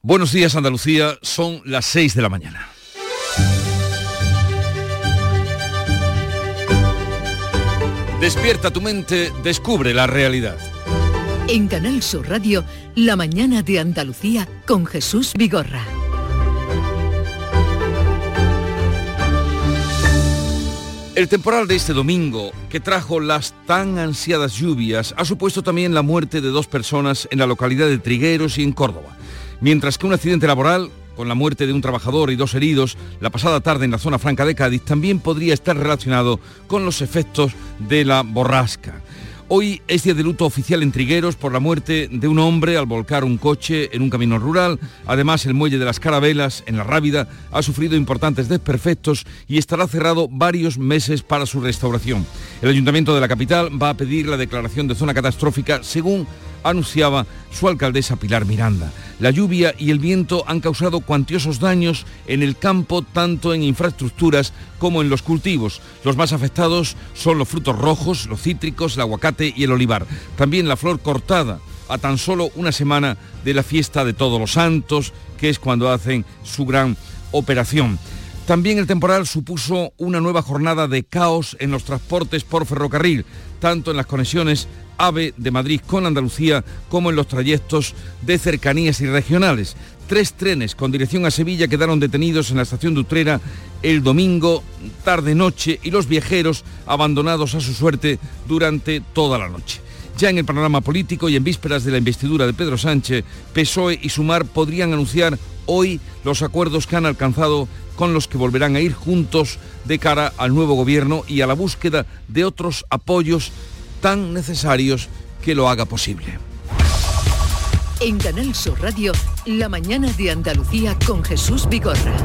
Buenos días Andalucía, son las 6 de la mañana. Despierta tu mente, descubre la realidad. En Canal Sur Radio, La mañana de Andalucía con Jesús Vigorra. El temporal de este domingo, que trajo las tan ansiadas lluvias, ha supuesto también la muerte de dos personas en la localidad de Trigueros y en Córdoba mientras que un accidente laboral con la muerte de un trabajador y dos heridos la pasada tarde en la zona franca de Cádiz también podría estar relacionado con los efectos de la borrasca. Hoy es día de luto oficial en Trigueros por la muerte de un hombre al volcar un coche en un camino rural. Además, el muelle de las Carabelas, en la Rábida, ha sufrido importantes desperfectos y estará cerrado varios meses para su restauración. El Ayuntamiento de la capital va a pedir la declaración de zona catastrófica según anunciaba su alcaldesa Pilar Miranda. La lluvia y el viento han causado cuantiosos daños en el campo, tanto en infraestructuras como en los cultivos. Los más afectados son los frutos rojos, los cítricos, el aguacate y el olivar. También la flor cortada a tan solo una semana de la fiesta de todos los santos, que es cuando hacen su gran operación. También el temporal supuso una nueva jornada de caos en los transportes por ferrocarril, tanto en las conexiones AVE de Madrid con Andalucía como en los trayectos de cercanías y regionales. Tres trenes con dirección a Sevilla quedaron detenidos en la estación de Utrera el domingo tarde-noche y los viajeros abandonados a su suerte durante toda la noche. Ya en el panorama político y en vísperas de la investidura de Pedro Sánchez, PSOE y Sumar podrían anunciar hoy los acuerdos que han alcanzado con los que volverán a ir juntos de cara al nuevo gobierno y a la búsqueda de otros apoyos tan necesarios que lo haga posible. En Canal Sur Radio, la mañana de Andalucía con Jesús Vigorra.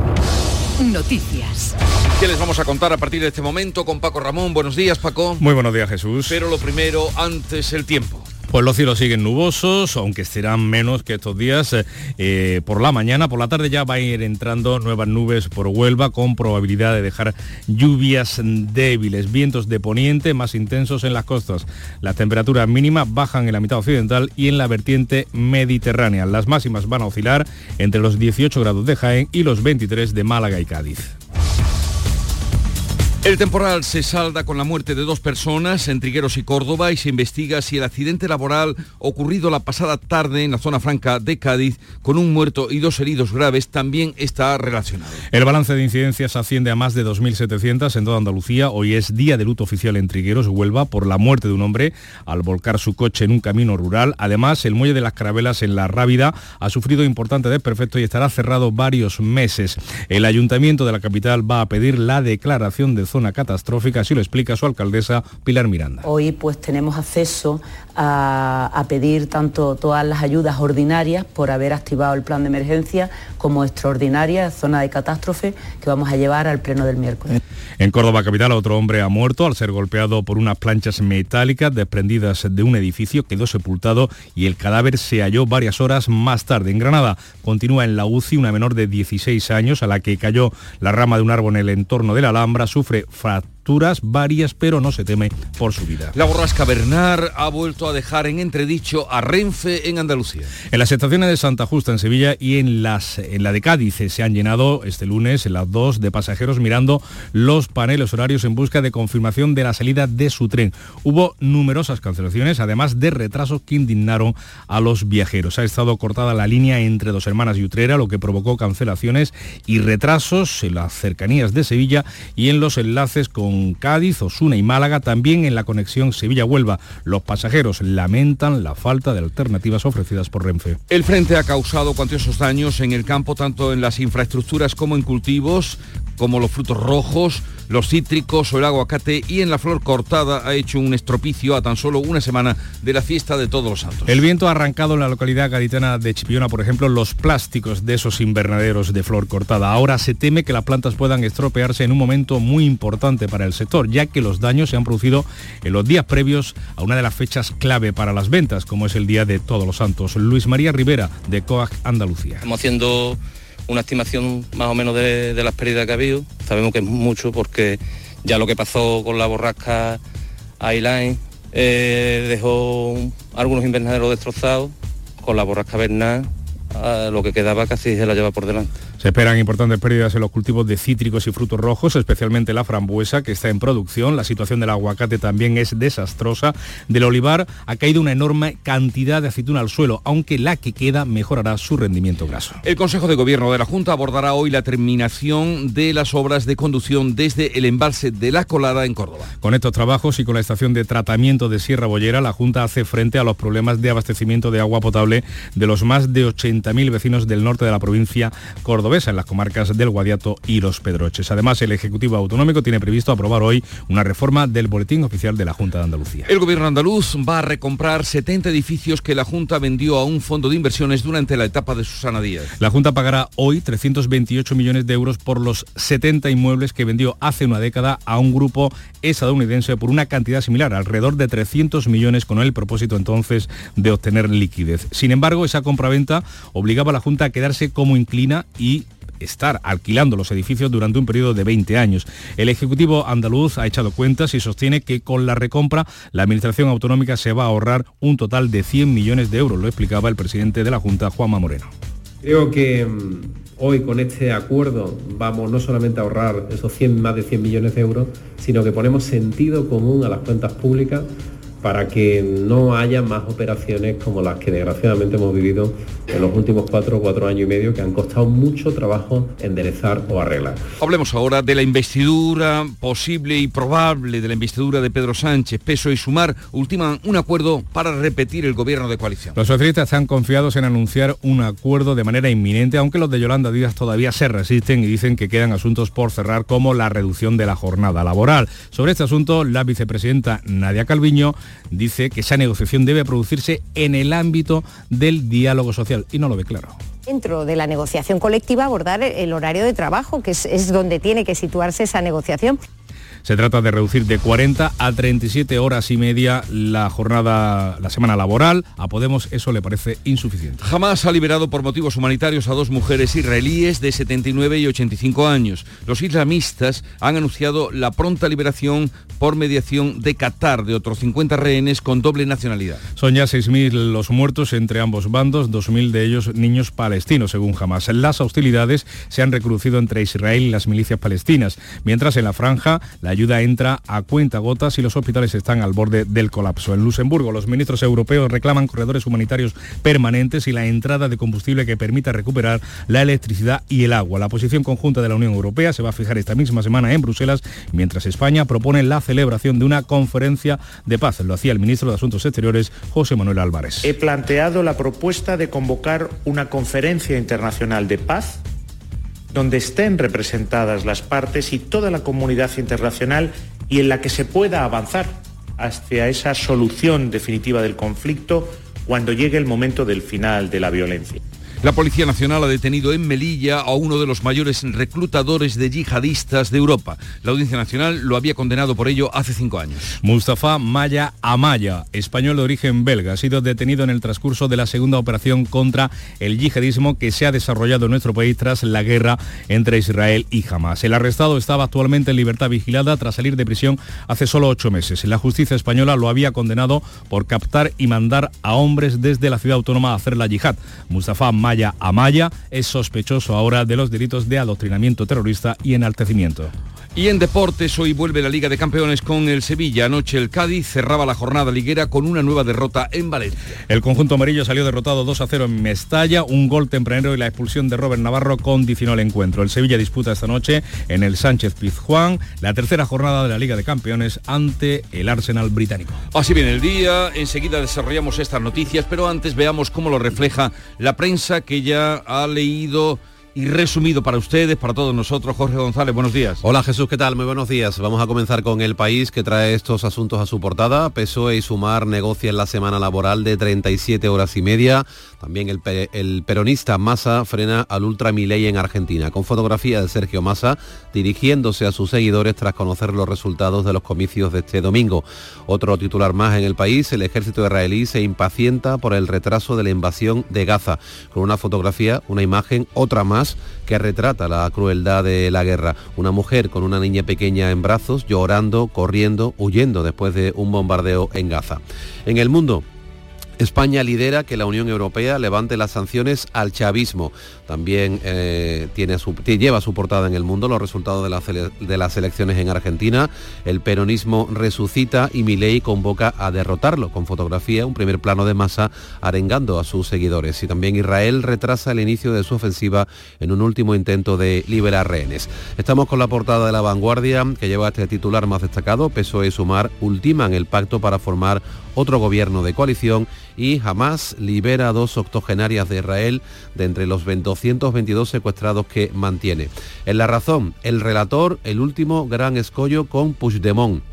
Noticias. ¿Qué les vamos a contar a partir de este momento con Paco Ramón? Buenos días, Paco. Muy buenos días, Jesús. Pero lo primero, antes el tiempo. Pues los cielos siguen nubosos, aunque serán menos que estos días eh, por la mañana. Por la tarde ya va a ir entrando nuevas nubes por Huelva con probabilidad de dejar lluvias débiles, vientos de poniente más intensos en las costas. Las temperaturas mínimas bajan en la mitad occidental y en la vertiente mediterránea. Las máximas van a oscilar entre los 18 grados de Jaén y los 23 de Málaga y Cádiz. El temporal se salda con la muerte de dos personas en Trigueros y Córdoba y se investiga si el accidente laboral ocurrido la pasada tarde en la zona franca de Cádiz con un muerto y dos heridos graves también está relacionado. El balance de incidencias asciende a más de 2.700 en toda Andalucía. Hoy es día de luto oficial en Trigueros, Huelva, por la muerte de un hombre al volcar su coche en un camino rural. Además, el muelle de las Carabelas en La Rábida ha sufrido importante desperfecto y estará cerrado varios meses. El ayuntamiento de la capital va a pedir la declaración de zona catastrófica, así lo explica su alcaldesa Pilar Miranda. Hoy pues tenemos acceso a, pedir tanto todas las ayudas ordinarias por haber activado el plan de emergencia como extraordinaria zona de catástrofe que vamos a llevar al pleno del miércoles. En Córdoba capital otro hombre ha muerto al ser golpeado por unas planchas metálicas desprendidas de un edificio, quedó sepultado y el cadáver se halló varias horas más tarde. En Granada continúa en la UCI una menor de 16 años a la que cayó la rama de un árbol en el entorno de la Alhambra, sufre fracturas varias, pero no se teme por su vida. La borrasca Bernard ha vuelto a dejar en entredicho a Renfe en Andalucía. En las estaciones de Santa Justa en Sevilla y en, las, en la de Cádiz se han llenado este lunes en las dos de pasajeros mirando los paneles horarios en busca de confirmación de la salida de su tren. Hubo numerosas cancelaciones, además de retrasos que indignaron a los viajeros. Ha estado cortada la línea entre Dos Hermanas y Utrera, lo que provocó cancelaciones y retrasos en las cercanías de Sevilla y en los enlaces con Cádiz, Osuna y Málaga, también en la conexión Sevilla-Huelva. Los pasajeros lamentan la falta de alternativas ofrecidas por Renfe. El frente ha causado cuantiosos daños en el campo, tanto en las infraestructuras como en cultivos, como los frutos rojos, los cítricos o el aguacate y en la flor cortada ha hecho un estropicio a tan solo una semana de la fiesta de todos los santos. El viento ha arrancado en la localidad gaditana de Chipiona, por ejemplo, los plásticos de esos invernaderos de flor cortada. Ahora se teme que las plantas puedan estropearse en un momento muy importante para el sector, ya que los daños se han producido en los días previos a una de las fechas clave para las ventas, como es el Día de Todos los Santos. Luis María Rivera, de COAG Andalucía. Estamos haciendo una estimación más o menos de, las pérdidas que ha habido. Sabemos que es mucho porque ya lo que pasó con la borrasca Highline eh, dejó algunos invernaderos destrozados, con la borrasca Bernal lo que quedaba casi se la lleva por delante. Se esperan importantes pérdidas en los cultivos de cítricos y frutos rojos, especialmente la frambuesa, que está en producción. La situación del aguacate también es desastrosa. Del olivar ha caído una enorme cantidad de aceituna al suelo, aunque la que queda mejorará su rendimiento graso. El Consejo de Gobierno de la Junta abordará hoy la terminación de las obras de conducción desde el embalse de La Colada en Córdoba. Con estos trabajos y con la estación de tratamiento de Sierra Bollera, la Junta hace frente a los problemas de abastecimiento de agua potable de los más de 80.000 vecinos del norte de la provincia cordobesa, en las comarcas del Guadiato y Los Pedroches. Además, el Ejecutivo Autonómico tiene previsto aprobar hoy una reforma del Boletín Oficial de la Junta de Andalucía. El Gobierno andaluz va a recomprar 70 edificios que la Junta vendió a un fondo de inversiones durante la etapa de Susana Díaz. La Junta pagará hoy 328 millones de euros por los 70 inmuebles que vendió hace una década a un grupo estadounidense por una cantidad similar, alrededor de 300 millones, con el propósito entonces de obtener liquidez. Sin embargo, esa compraventa obligaba a la Junta a quedarse como inclina y estar alquilando los edificios durante un periodo de 20 años. El Ejecutivo andaluz ha echado cuentas y sostiene que con la recompra la Administración Autonómica se va a ahorrar un total de 100 millones de euros, lo explicaba el presidente de la Junta, Juanma Moreno. Creo que mm, hoy con este acuerdo vamos no solamente a ahorrar esos 100, más de 100 millones de euros, sino que ponemos sentido común a las cuentas públicas para que no haya más operaciones como las que desgraciadamente hemos vivido en los últimos cuatro o cuatro años y medio que han costado mucho trabajo enderezar o arreglar. Hablemos ahora de la investidura posible y probable de la investidura de Pedro Sánchez. Peso y Sumar ultiman un acuerdo para repetir el gobierno de coalición. Los socialistas están confiados en anunciar un acuerdo de manera inminente, aunque los de Yolanda Díaz todavía se resisten y dicen que quedan asuntos por cerrar como la reducción de la jornada laboral. Sobre este asunto, la vicepresidenta Nadia Calviño dice que esa negociación debe producirse en el ámbito del diálogo social y no lo ve claro dentro de la negociación colectiva abordar el horario de trabajo, que es, es, donde tiene que situarse esa negociación. Se trata de reducir de 40 a 37 horas y media la jornada, la semana laboral. A Podemos eso le parece insuficiente. Jamás ha liberado por motivos humanitarios a dos mujeres israelíes de 79 y 85 años. Los islamistas han anunciado la pronta liberación por mediación de Qatar de otros 50 rehenes con doble nacionalidad. Son ya 6.000 los muertos entre ambos bandos, 2.000 de ellos niños palestinos, según Hamas. Las hostilidades se han recrudecido entre Israel y las milicias palestinas, mientras en la franja la ayuda entra a cuenta gotas y los hospitales están al borde del colapso. En Luxemburgo, los ministros europeos reclaman corredores humanitarios permanentes y la entrada de combustible que permita recuperar la electricidad y el agua. La posición conjunta de la Unión Europea se va a fijar esta misma semana en Bruselas, mientras España propone la celebración de una conferencia de paz. Lo hacía el ministro de Asuntos Exteriores, José Manuel Álvarez. He planteado la propuesta de convocar una conferencia internacional de paz donde estén representadas las partes y toda la comunidad internacional y en la que se pueda avanzar hacia esa solución definitiva del conflicto cuando llegue el momento del final de la violencia. La Policía Nacional ha detenido en Melilla a uno de los mayores reclutadores de yihadistas de Europa. La Audiencia Nacional lo había condenado por ello hace cinco años. Mustafa Maya Amaya, español de origen belga, ha sido detenido en el transcurso de la segunda operación contra el yihadismo que se ha desarrollado en nuestro país tras la guerra entre Israel y Hamas. El arrestado estaba actualmente en libertad vigilada tras salir de prisión hace solo ocho meses. La justicia española lo había condenado por captar y mandar a hombres desde la ciudad autónoma a hacer la yihad. Mustafa Maya Maya Amaya es sospechoso ahora de los delitos de adoctrinamiento terrorista y enaltecimiento. Y en deportes, hoy vuelve la Liga de Campeones con el Sevilla. Anoche el Cádiz cerraba la jornada liguera con una nueva derrota en Valencia. El conjunto amarillo salió derrotado 2 a 0 en Mestalla. Un gol tempranero y la expulsión de Robert Navarro condicionó el encuentro. El Sevilla disputa esta noche en el Sánchez Pizjuán la tercera jornada de la Liga de Campeones ante el Arsenal británico. Así viene el día. Enseguida desarrollamos estas noticias, pero antes veamos cómo lo refleja la prensa que ya ha leído y resumido para ustedes, para todos nosotros. Jorge González, buenos días. Hola Jesús, ¿qué tal? Muy buenos días. Vamos a comenzar con el país que trae estos asuntos a su portada. PSOE y Sumar negocian la semana laboral de 37 horas y media. También el, peronista Massa frena al ultramiley en Argentina, con fotografía de Sergio Massa dirigiéndose a sus seguidores tras conocer los resultados de los comicios de este domingo. Otro titular más en el país, el ejército israelí se impacienta por el retraso de la invasión de Gaza, con una fotografía, una imagen, otra más que retrata la crueldad de la guerra. Una mujer con una niña pequeña en brazos, llorando, corriendo, huyendo después de un bombardeo en Gaza. En el mundo, España lidera que la Unión Europea levante las sanciones al chavismo. También eh, tiene su, lleva su portada en el mundo los resultados de, de, las elecciones en Argentina. El peronismo resucita y Milei convoca a derrotarlo con fotografía, un primer plano de masa arengando a sus seguidores. Y también Israel retrasa el inicio de su ofensiva en un último intento de liberar rehenes. Estamos con la portada de la vanguardia que lleva este titular más destacado. PSOE y Sumar ultiman el pacto para formar otro gobierno de coalición y Hamas libera a dos octogenarias de Israel de entre los 222 secuestrados que mantiene. En la razón, el relator, el último gran escollo con Puigdemont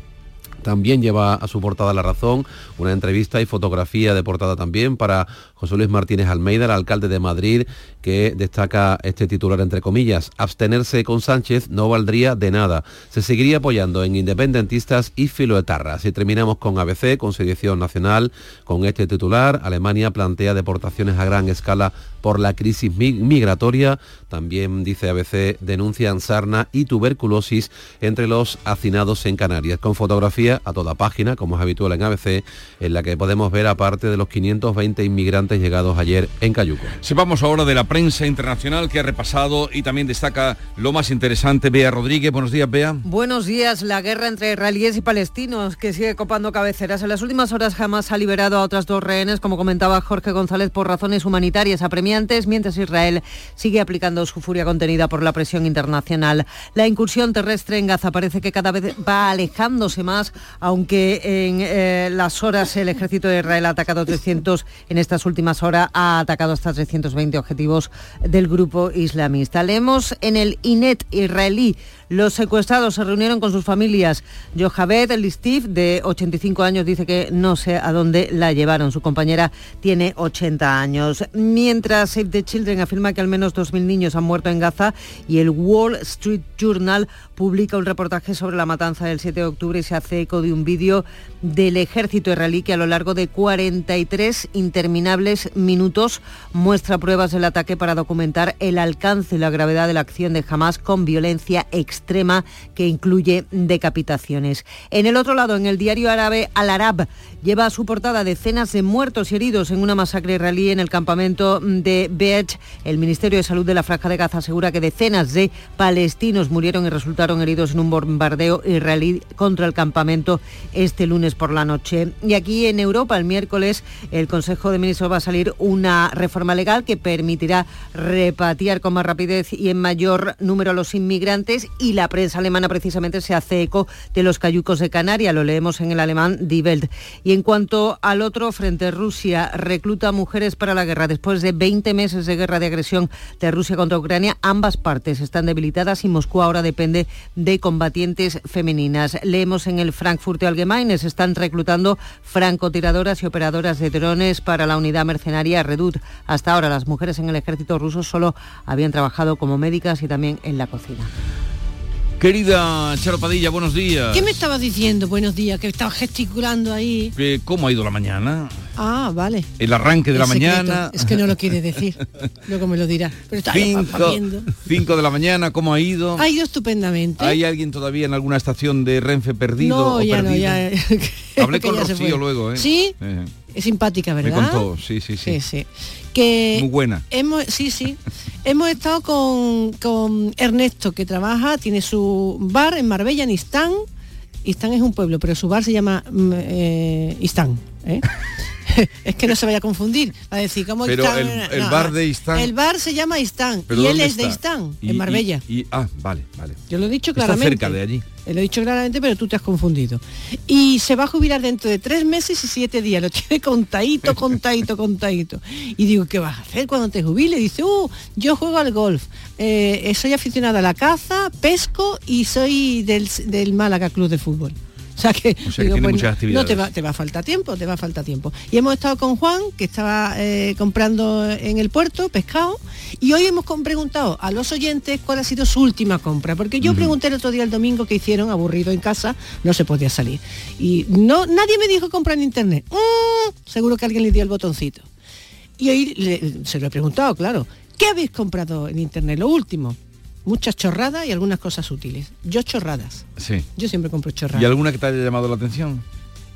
también lleva a su portada La Razón una entrevista y fotografía de portada también para José Luis Martínez Almeida, el alcalde de Madrid, que destaca este titular entre comillas, abstenerse con Sánchez no valdría de nada. Se seguiría apoyando en independentistas y filoetarras. Y terminamos con ABC, con sedición nacional, con este titular. Alemania plantea deportaciones a gran escala por la crisis migratoria. También, dice ABC, denuncian sarna y tuberculosis entre los hacinados en Canarias, con fotografía a toda página, como es habitual en ABC, en la que podemos ver aparte de los 520 inmigrantes llegados ayer en Cayuco. Sepamos ahora de la prensa internacional que ha repasado y también destaca lo más interesante. Bea Rodríguez, buenos días, Bea. Buenos días. La guerra entre israelíes y palestinos que sigue copando cabeceras. En las últimas horas jamás ha liberado a otras dos rehenes, como comentaba Jorge González, por razones humanitarias apremiantes, mientras Israel sigue aplicando su furia contenida por la presión internacional. La incursión terrestre en Gaza parece que cada vez va alejándose más, aunque en eh, las horas el ejército de Israel ha atacado 300 en estas últimas últimas horas ha atacado hasta 320 objetivos del grupo islamista. Leemos en el INET israelí los secuestrados se reunieron con sus familias. Johabed Listif, de 85 años, dice que no sé a dónde la llevaron. Su compañera tiene 80 años. Mientras Save the Children afirma que al menos 2.000 niños han muerto en Gaza y el Wall Street Journal publica un reportaje sobre la matanza del 7 de octubre y se hace eco de un vídeo del ejército israelí que a lo largo de 43 interminables minutos muestra pruebas del ataque para documentar el alcance y la gravedad de la acción de Hamas con violencia extrema que incluye decapitaciones. En el otro lado, en el diario árabe Al Arab, lleva a su portada decenas de muertos y heridos en una masacre israelí en el campamento de Beach. El Ministerio de Salud de la Franja de Gaza asegura que decenas de palestinos murieron y resultaron heridos en un bombardeo israelí contra el campamento este lunes por la noche. Y aquí en Europa, el miércoles, el Consejo de Ministros va a salir una reforma legal que permitirá repatriar con más rapidez y en mayor número a los inmigrantes y la prensa alemana precisamente se hace eco de los cayucos de Canarias, lo leemos en el alemán Die Welt. En cuanto al otro frente, Rusia recluta mujeres para la guerra. Después de 20 meses de guerra de agresión de Rusia contra Ucrania, ambas partes están debilitadas y Moscú ahora depende de combatientes femeninas. Leemos en el Frankfurt Allgemeine, se están reclutando francotiradoras y operadoras de drones para la unidad mercenaria Redut. Hasta ahora las mujeres en el ejército ruso solo habían trabajado como médicas y también en la cocina. Querida Charo Padilla, buenos días. ¿Qué me estabas diciendo? Buenos días, que estabas gesticulando ahí. ¿Cómo ha ido la mañana? Ah, vale. El arranque de la mañana. Es que no lo quiere decir. Luego me lo dirá. Pero está cinco, cinco de la mañana, ¿cómo ha ido? Ha ido estupendamente. ¿Hay alguien todavía en alguna estación de Renfe perdido? No, ya no, ya. Hablé con Rocío luego, ¿eh? Sí. Es simpática, ¿verdad? Me contó, sí, sí, sí. Sí, sí. Que Muy buena. Hemos, sí, sí. hemos estado con, Ernesto, que trabaja, tiene su bar en Marbella, en Istán. Istán es un pueblo, pero su bar se llama mm, eh, Istán. ¿eh? es que no se vaya a confundir. Va a decir, ¿cómo Pero el, el bar de Istán. El bar se llama Istán y él es de Istán, en Marbella. Y, ah, vale, vale. Yo lo he dicho claramente. Está cerca de allí. Lo he dicho claramente, pero tú te has confundido. Y se va a jubilar dentro de tres meses y siete días. Lo tiene contadito, contadito, contadito. Y digo, ¿qué vas a hacer cuando te jubile? dice, uh, yo juego al golf. Eh, soy aficionada a la caza, pesco y soy del, del Málaga Club de Fútbol. O sea que, no te va, te va a faltar tiempo, te va a faltar tiempo. Y hemos estado con Juan, que estaba eh, comprando en el puerto pescado, y hoy hemos preguntado a los oyentes cuál ha sido su última compra, porque yo pregunté el otro día el domingo que hicieron aburrido en casa, no se podía salir. Y no, nadie me dijo comprar en internet. Mm, seguro que alguien le dio el botoncito. Y hoy se lo he preguntado, claro, ¿qué habéis comprado en internet? Lo último muchas chorradas y algunas cosas útiles. Yo chorradas. Sí. Yo siempre compro chorradas. ¿Y alguna que te haya llamado la atención?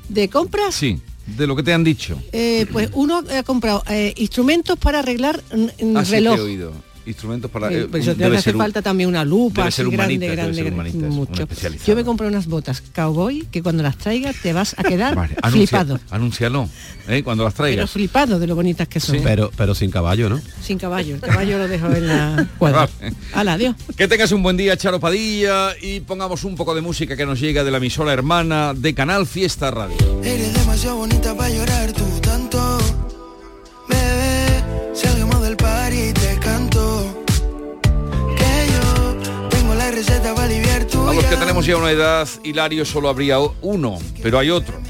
¿De compras? Sí. de lo que te han dicho. Eh, pues uno ha comprado eh, instrumentos para arreglar Así que he reloj. oído. Instrumentos para... Eh, eh, pues eso te debe hace un- falta también una lupa debe ser grande, humanitas, debe grande, ser grande, mucho. Yo me compré unas botas cowboy que cuando las traigas te vas a quedar Vale, flipado. Anúncialo, ¿eh? cuando las Pero traigas. flipado de lo bonitas que son. Pero, pero sin caballo, ¿no? Sin caballo. El caballo lo dejo en la cuadra. Vale. Hala, adiós. Que tengas un buen día, Charo Padilla, y pongamos un poco de música que nos llega de la emisora hermana de Canal Fiesta Radio. Eres demasiado bonita para llorar tú tanto. A los que tenemos ya una edad, Hilario solo habría uno, pero hay otro.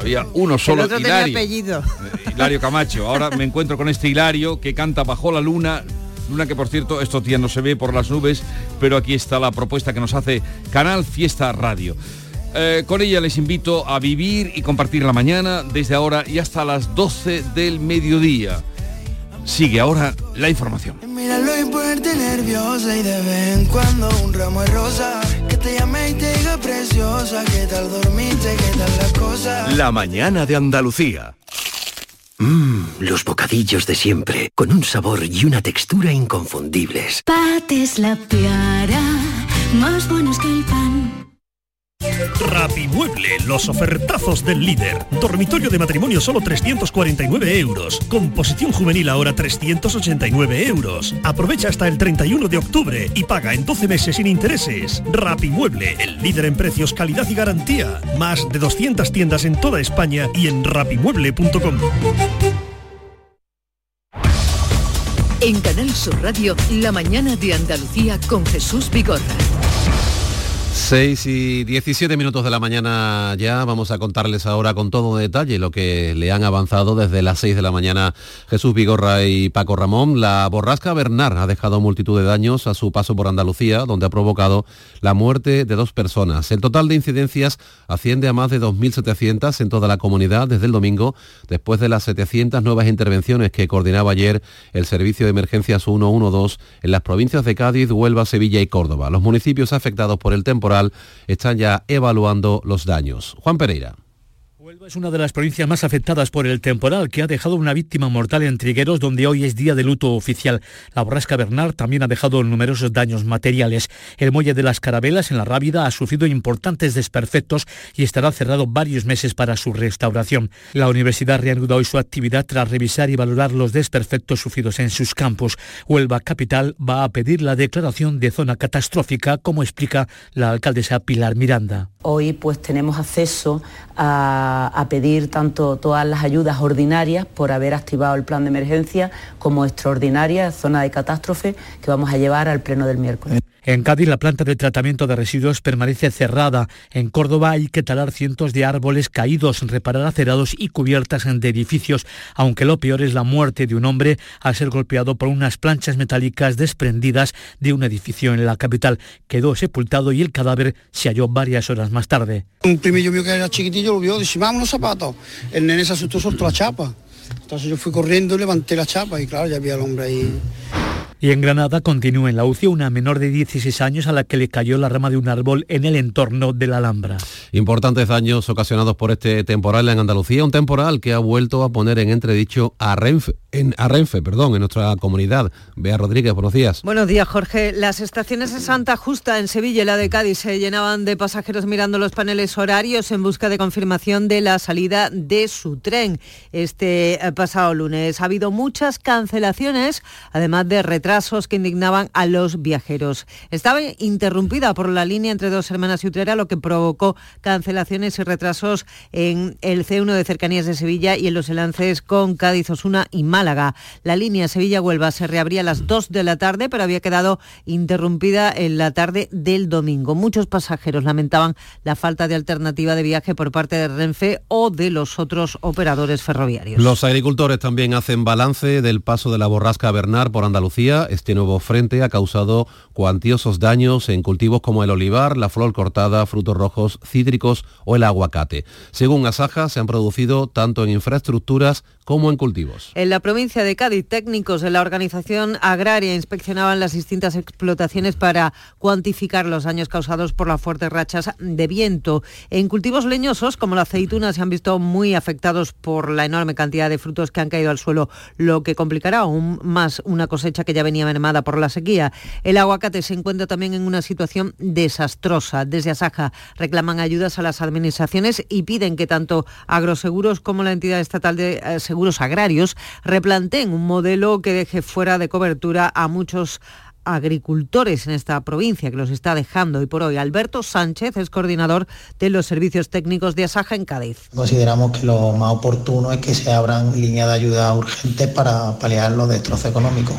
Había uno solo, el otro tenía Hilario. apellido. Eh, Hilario Camacho. Ahora me encuentro con este Hilario que canta bajo la luna. Luna que por cierto estos días no se ve por las nubes, pero aquí está la propuesta que nos hace Canal Fiesta Radio. Eh, con ella les invito a vivir y compartir la mañana desde ahora y hasta las 12 del mediodía. Sigue ahora la información. Míralo y ponerte nerviosa y de vez en cuando un ramo de rosa. Que te llame y te diga preciosa. ¿Qué tal dormiste? ¿Qué tal las cosas? La mañana de Andalucía. Mmm, los bocadillos de siempre, con un sabor y una textura inconfundibles. Pates la piara, más buenos que el pan. Rapimueble, los ofertazos del líder. Dormitorio de matrimonio solo 349 euros. Composición juvenil ahora 389 euros. Aprovecha hasta el 31 de octubre y paga en 12 meses sin intereses. Rapimueble, el líder en precios, calidad y garantía. Más de 200 tiendas en toda España y en rapimueble.com. En Canal Sur Radio, la mañana de Andalucía con Jesús Vigorra. 6 y 17 minutos de la mañana ya vamos a contarles ahora con todo detalle lo que le han avanzado desde las 6 de la mañana Jesús Vigorra y Paco Ramón. La borrasca Bernard ha dejado multitud de daños a su paso por Andalucía, donde ha provocado la muerte de dos personas. El total de incidencias asciende a más de 2.700 en toda la comunidad desde el domingo, después de las 700 nuevas intervenciones que coordinaba ayer el Servicio de Emergencias 112 en las provincias de Cádiz, Huelva, Sevilla y Córdoba. Los municipios afectados por el temporal están ya evaluando los daños. Juan Pereira. Es una de las provincias más afectadas por el temporal que ha dejado una víctima mortal en Trigueros donde hoy es día de luto oficial. La borrasca Bernard también ha dejado numerosos daños materiales. El muelle de las Carabelas en la Rábida ha sufrido importantes desperfectos y estará cerrado varios meses para su restauración. La universidad reanuda hoy su actividad tras revisar y valorar los desperfectos sufridos en sus campos. Huelva Capital va a pedir la declaración de zona catastrófica, como explica la alcaldesa Pilar Miranda. Hoy pues tenemos acceso a, a pedir tanto todas las ayudas ordinarias por haber activado el plan de emergencia como extraordinarias, zona de catástrofe, que vamos a llevar al pleno del miércoles. En Cádiz la planta de tratamiento de residuos permanece cerrada. En Córdoba hay que talar cientos de árboles caídos, reparar acerados y cubiertas de edificios, aunque lo peor es la muerte de un hombre al ser golpeado por unas planchas metálicas desprendidas de un edificio en la capital. Quedó sepultado y el cadáver se halló varias horas más tarde. Un primillo mío que era chiquitillo lo vio, dice, vamos los zapatos. El nene se asustó, soltó la chapa. Entonces yo fui corriendo y levanté la chapa y claro, ya había el hombre ahí. Y en Granada continúa en la UCI una menor de 16 años a la que le cayó la rama de un árbol en el entorno de la Alhambra. Importantes daños ocasionados por este temporal en Andalucía, un temporal que ha vuelto a poner en entredicho a Renfe, en, a Renfe, perdón, en nuestra comunidad. Bea Rodríguez, buenos días. Buenos días, Jorge. Las estaciones de Santa Justa en Sevilla y la de Cádiz se llenaban de pasajeros mirando los paneles horarios en busca de confirmación de la salida de su tren este eh, pasado lunes. Ha habido muchas cancelaciones, además de retrasos que indignaban a los viajeros. Estaba interrumpida por la línea entre dos hermanas y Utrera, lo que provocó cancelaciones y retrasos en el C1 de cercanías de Sevilla y en los enlaces con Cádiz, Osuna y Málaga. La línea Sevilla-Huelva se reabría a las 2 de la tarde, pero había quedado interrumpida en la tarde del domingo. Muchos pasajeros lamentaban la falta de alternativa de viaje por parte de Renfe o de los otros operadores ferroviarios. Los agricultores también hacen balance del paso de la borrasca Bernard por Andalucía. Este nuevo frente ha causado cuantiosos daños en cultivos como el olivar, la flor cortada, frutos rojos, cítricos o el aguacate. Según Asaja, se han producido tanto en infraestructuras como en cultivos. En la provincia de Cádiz, técnicos de la organización agraria inspeccionaban las distintas explotaciones para cuantificar los daños causados por las fuertes rachas de viento. En cultivos leñosos, como la aceituna, se han visto muy afectados por la enorme cantidad de frutos que han caído al suelo, lo que complicará aún más una cosecha que ya venía mermada por la sequía. El aguacate se encuentra también en una situación desastrosa. Desde Asaja reclaman ayudas a las administraciones y piden que tanto Agroseguros como la entidad estatal de eh, seguros agrarios replanteen un modelo que deje fuera de cobertura a muchos agricultores en esta provincia que los está dejando. Y por hoy, Alberto Sánchez es coordinador de los servicios técnicos de Asaja en Cádiz. Consideramos que lo más oportuno es que se abran líneas de ayuda urgentes para paliar los destrozos económicos.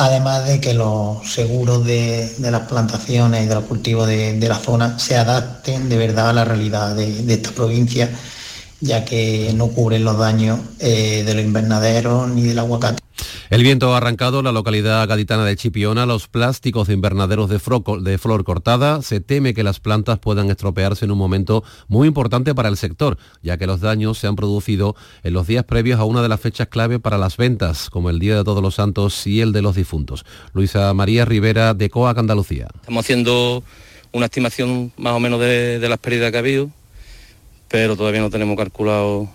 Además de que los seguros de, las plantaciones y de los cultivos de, la zona se adapten de verdad a la realidad de, esta provincia ya que no cubren los daños eh, de los invernaderos ni del aguacate. El viento ha arrancado la localidad gaditana de Chipiona, los plásticos de invernaderos de, flor cortada. Se teme que las plantas puedan estropearse en un momento muy importante para el sector, ya que los daños se han producido en los días previos a una de las fechas clave para las ventas, como el Día de Todos los Santos y el de los difuntos. Luisa María Rivera, de COAC Andalucía. Estamos haciendo una estimación más o menos de las pérdidas que ha habido pero todavía no tenemos calculado,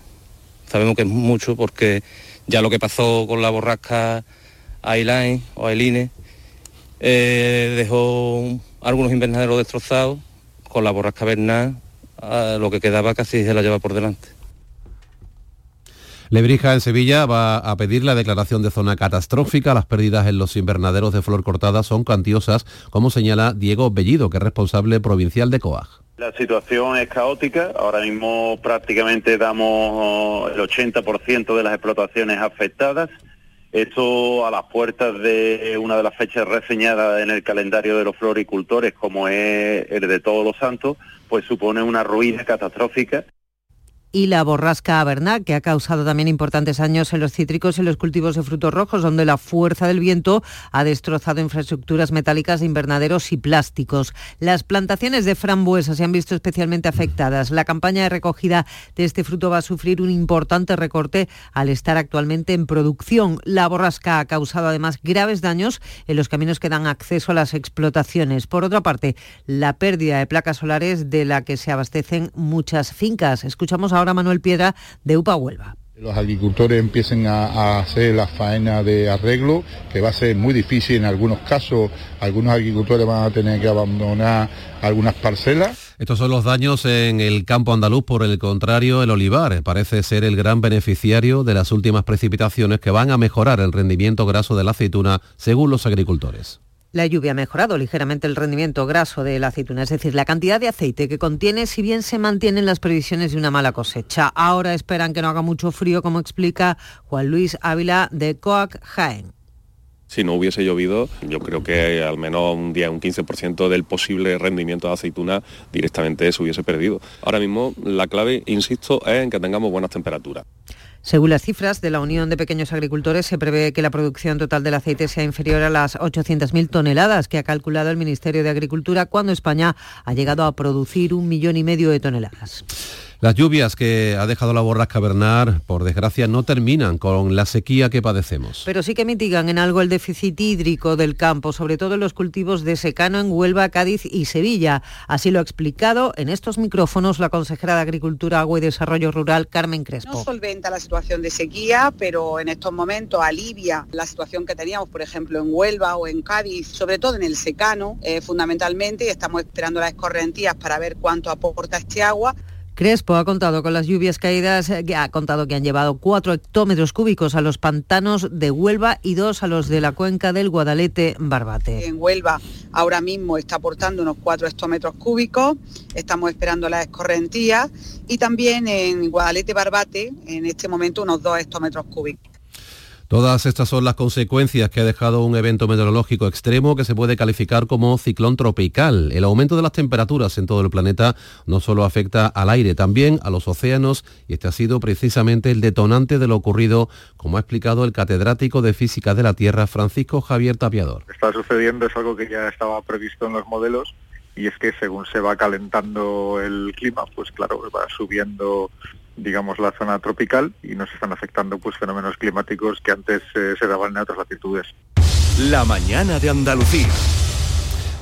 sabemos que es mucho porque ya lo que pasó con la borrasca Ailine o Ailine eh, dejó algunos invernaderos destrozados, con la borrasca Bernal lo que quedaba casi se la lleva por delante. Lebrija en Sevilla va a pedir la declaración de zona catastrófica. Las pérdidas en los invernaderos de flor cortada son cuantiosas, como señala Diego Bellido, que es responsable provincial de COAG. La situación es caótica, ahora mismo prácticamente damos el 80% de las explotaciones afectadas. Esto a las puertas de una de las fechas reseñadas en el calendario de los floricultores, como es el de Todos los Santos, pues supone una ruina catastrófica y la borrasca Averna, que ha causado también importantes años en los cítricos y los cultivos de frutos rojos, donde la fuerza del viento ha destrozado infraestructuras metálicas de invernaderos y plásticos. Las plantaciones de frambuesa se han visto especialmente afectadas. La campaña de recogida de este fruto va a sufrir un importante recorte al estar actualmente en producción. La borrasca ha causado además graves daños en los caminos que dan acceso a las explotaciones. Por otra parte, la pérdida de placas solares de la que se abastecen muchas fincas. Escuchamos ahora ahora Manuel Piedra de UPA Huelva los agricultores empiecen a, hacer la faena de arreglo, que va a ser muy difícil en algunos casos. Algunos agricultores van a tener que abandonar algunas parcelas. Estos son los daños en el campo andaluz. Por el contrario, el olivar parece ser el gran beneficiario de las últimas precipitaciones que van a mejorar el rendimiento graso de la aceituna, según los agricultores. La lluvia ha mejorado ligeramente el rendimiento graso de la aceituna, es decir, la cantidad de aceite que contiene, si bien se mantienen las previsiones de una mala cosecha. Ahora esperan que no haga mucho frío, como explica Juan Luis Ávila de Coac Jaén. Si no hubiese llovido, yo creo que al menos un día un 15% del posible rendimiento de aceituna directamente se hubiese perdido. Ahora mismo la clave, insisto, es en que tengamos buenas temperaturas. Según las cifras de la Unión de Pequeños Agricultores, se prevé que la producción total del aceite sea inferior a las 800.000 toneladas que ha calculado el Ministerio de Agricultura cuando España ha llegado a producir un millón y medio de toneladas. Las lluvias que ha dejado la borrasca Bernard, por desgracia, no terminan con la sequía que padecemos. Pero sí que mitigan en algo el déficit hídrico del campo, sobre todo en los cultivos de secano en Huelva, Cádiz y Sevilla. Así lo ha explicado en estos micrófonos la consejera de Agricultura, Agua y Desarrollo Rural, Carmen Crespo. No solventa la situación de sequía, pero en estos momentos alivia la situación que teníamos, por ejemplo, en Huelva o en Cádiz, sobre todo en el secano, eh, fundamentalmente, y estamos esperando las escorrentías para ver cuánto aporta este agua. Crespo ha contado con las lluvias caídas, eh, ha contado que han llevado cuatro hectómetros cúbicos a los pantanos de Huelva y dos a los de la cuenca del Guadalete Barbate. En Huelva ahora mismo está aportando unos cuatro hectómetros cúbicos, estamos esperando las escorrentías y también en Guadalete Barbate en este momento unos dos hectómetros cúbicos. Todas estas son las consecuencias que ha dejado un evento meteorológico extremo que se puede calificar como ciclón tropical. El aumento de las temperaturas en todo el planeta no solo afecta al aire, también a los océanos y este ha sido precisamente el detonante de lo ocurrido, como ha explicado el catedrático de Física de la Tierra, Francisco Javier Tapiador. Está sucediendo es algo que ya estaba previsto en los modelos y es que según se va calentando el clima, pues claro, va subiendo digamos, la zona tropical y nos están afectando pues fenómenos climáticos que antes eh, se daban en otras latitudes. La mañana de Andalucía.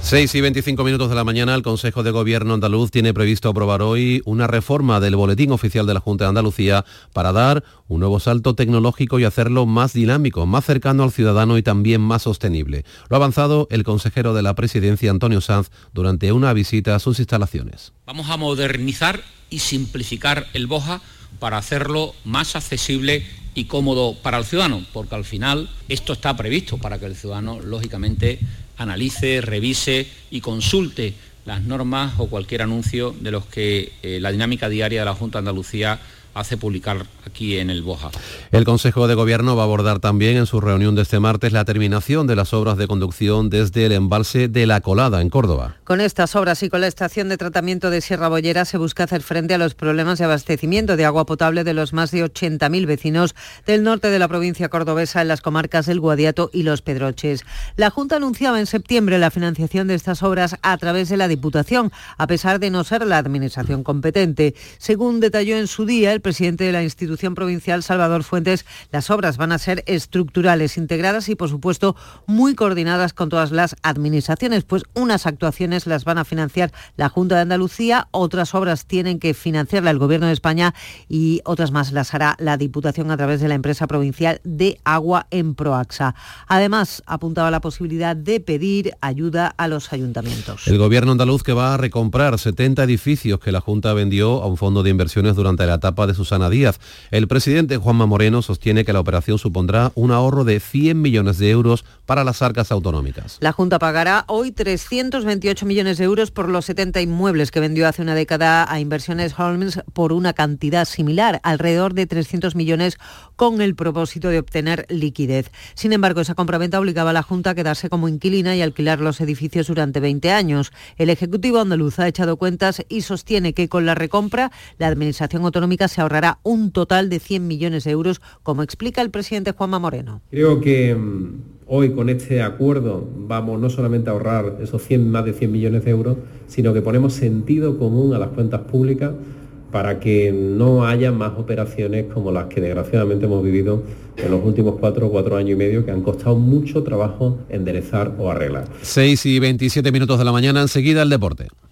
6 y 25 minutos de la mañana, el Consejo de Gobierno andaluz tiene previsto aprobar hoy una reforma del Boletín Oficial de la Junta de Andalucía para dar un nuevo salto tecnológico y hacerlo más dinámico, más cercano al ciudadano y también más sostenible. Lo ha avanzado el consejero de la Presidencia, Antonio Sanz, durante una visita a sus instalaciones. Vamos a modernizar y simplificar el BOJA para hacerlo más accesible y cómodo para el ciudadano, porque al final esto está previsto para que el ciudadano, lógicamente, analice, revise y consulte las normas o cualquier anuncio de los que eh, la dinámica diaria de la Junta de Andalucía hace publicar aquí en el Boja. El Consejo de Gobierno va a abordar también en su reunión de este martes la terminación de las obras de conducción desde el embalse de La Colada, en Córdoba. Con estas obras y con la estación de tratamiento de Sierra Bollera se busca hacer frente a los problemas de abastecimiento de agua potable de los más de 80.000 vecinos del norte de la provincia cordobesa en las comarcas del Guadiato y Los Pedroches. La Junta anunciaba en septiembre la financiación de estas obras a través de la Diputación, a pesar de no ser la administración competente. Según detalló en su día el presidente de la institución provincial, Salvador Fuentes, las obras van a ser estructurales, integradas y, por supuesto, muy coordinadas con todas las administraciones, pues unas actuaciones las van a financiar la Junta de Andalucía, otras obras tienen que financiarla el Gobierno de España y otras más las hará la Diputación a través de la empresa provincial de agua en Proaxa. Además, apuntaba la posibilidad de pedir ayuda a los ayuntamientos. El Gobierno andaluz que va a recomprar 70 edificios que la Junta vendió a un fondo de inversiones durante la etapa de Susana Díaz. El presidente Juanma Moreno sostiene que la operación supondrá un ahorro de 100 millones de euros para las arcas autonómicas. La Junta pagará hoy 328 millones de euros por los 70 inmuebles que vendió hace una década a Inversiones Holmes por una cantidad similar, alrededor de 300 millones, con el propósito de obtener liquidez. Sin embargo, esa compraventa obligaba a la Junta a quedarse como inquilina y alquilar los edificios durante 20 años. El Ejecutivo andaluz ha echado cuentas y sostiene que con la recompra la Administración Autonómica se ahorrará un total de 100 millones de euros, como explica el presidente Juanma Moreno. Creo que mm, hoy con este acuerdo vamos no solamente a ahorrar esos 100, más de 100 millones de euros, sino que ponemos sentido común a las cuentas públicas para que no haya más operaciones como las que desgraciadamente hemos vivido en los últimos cuatro o cuatro años y medio que han costado mucho trabajo enderezar o arreglar. 6 y 27 minutos de la mañana, enseguida el deporte.